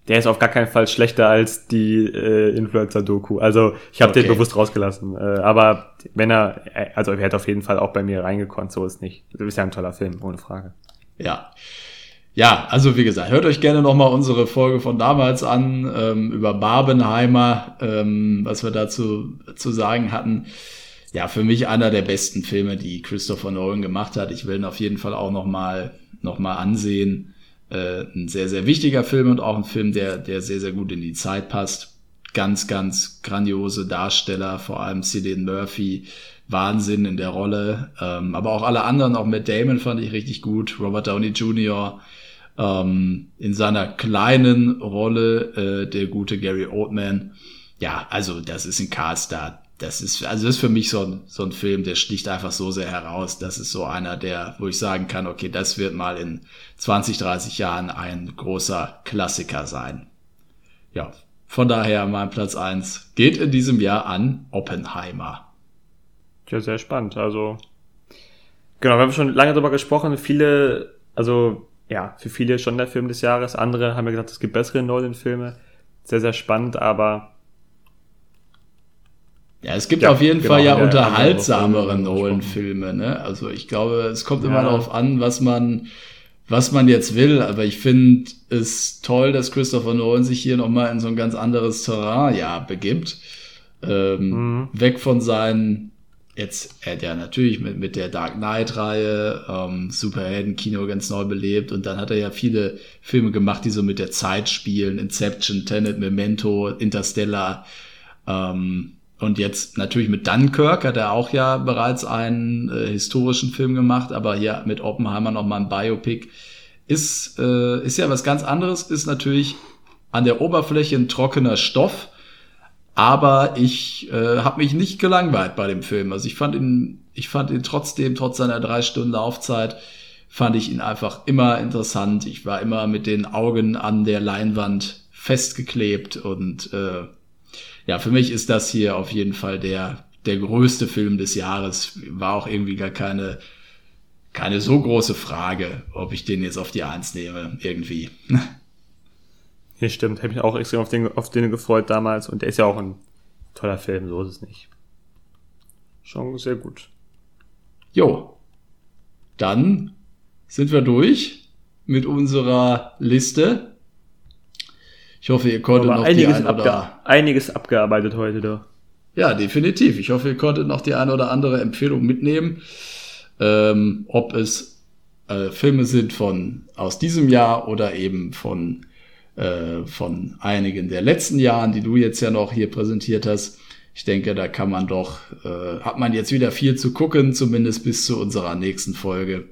der ist auf gar keinen Fall schlechter als die äh, Influencer-Doku. Also ich habe okay. den bewusst rausgelassen. Äh, aber wenn er, äh, also er hätte auf jeden Fall auch bei mir reingekonnt, so ist nicht. Das ist ja ein toller Film, ohne Frage. Ja. Ja, also wie gesagt, hört euch gerne nochmal unsere Folge von damals an, ähm, über Barbenheimer, ähm, was wir dazu zu sagen hatten. Ja, für mich einer der besten Filme, die Christopher Nolan gemacht hat. Ich will ihn auf jeden Fall auch nochmal noch mal ansehen. Äh, ein sehr, sehr wichtiger Film und auch ein Film, der, der sehr, sehr gut in die Zeit passt. Ganz, ganz grandiose Darsteller, vor allem Cillian Murphy. Wahnsinn in der Rolle. Ähm, aber auch alle anderen, auch Matt Damon fand ich richtig gut. Robert Downey Jr., ähm, in seiner kleinen Rolle, äh, der gute Gary Oldman. Ja, also das ist ein Cast da das ist, also das ist für mich so ein, so ein Film, der sticht einfach so sehr heraus. Das ist so einer, der, wo ich sagen kann, okay, das wird mal in 20, 30 Jahren ein großer Klassiker sein. Ja, von daher mein Platz eins geht in diesem Jahr an Oppenheimer. Ja, sehr spannend. Also, genau, wir haben schon lange darüber gesprochen. Viele, also, ja, für viele schon der Film des Jahres. Andere haben ja gesagt, es gibt bessere Nolan-Filme. Sehr, sehr spannend, aber ja, es gibt ja, auf jeden genau, Fall ja unterhaltsamere Nolan-Filme, ne? Also ich glaube, es kommt ja. immer darauf an, was man, was man jetzt will. Aber ich finde es toll, dass Christopher Nolan sich hier nochmal in so ein ganz anderes Terrain ja begibt. Ähm, mhm. Weg von seinen, jetzt, er hat ja natürlich mit, mit der Dark Knight-Reihe ähm, Superhelden-Kino ganz neu belebt und dann hat er ja viele Filme gemacht, die so mit der Zeit spielen. Inception, Tenet, Memento, Interstellar. Ähm, und jetzt natürlich mit Dunkirk hat er auch ja bereits einen äh, historischen Film gemacht, aber hier mit Oppenheimer nochmal ein Biopic. Ist, äh, ist ja was ganz anderes, ist natürlich an der Oberfläche ein trockener Stoff, aber ich äh, habe mich nicht gelangweilt bei dem Film. Also ich fand ihn, ich fand ihn trotzdem, trotz seiner drei Stunden Laufzeit, fand ich ihn einfach immer interessant. Ich war immer mit den Augen an der Leinwand festgeklebt und äh, ja, für mich ist das hier auf jeden Fall der, der größte Film des Jahres. War auch irgendwie gar keine, keine so große Frage, ob ich den jetzt auf die Eins nehme, irgendwie. Hier stimmt, habe mich auch extrem auf den, auf den gefreut damals und der ist ja auch ein toller Film, so ist es nicht. Schon sehr gut. Jo. Dann sind wir durch mit unserer Liste. Ich hoffe, ihr konntet Aber noch einiges, die ein oder einiges abgearbeitet heute da. Ja, definitiv. Ich hoffe, ihr konntet noch die eine oder andere Empfehlung mitnehmen. Ähm, ob es äh, Filme sind von aus diesem Jahr oder eben von, äh, von einigen der letzten Jahren, die du jetzt ja noch hier präsentiert hast. Ich denke, da kann man doch, äh, hat man jetzt wieder viel zu gucken, zumindest bis zu unserer nächsten Folge.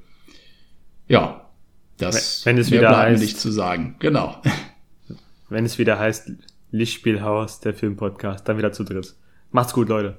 Ja, das wenn, wenn es wieder heißt, nicht zu sagen. Genau. wenn es wieder heißt Lichtspielhaus, der Filmpodcast, dann wieder zu dritt. Macht's gut, Leute.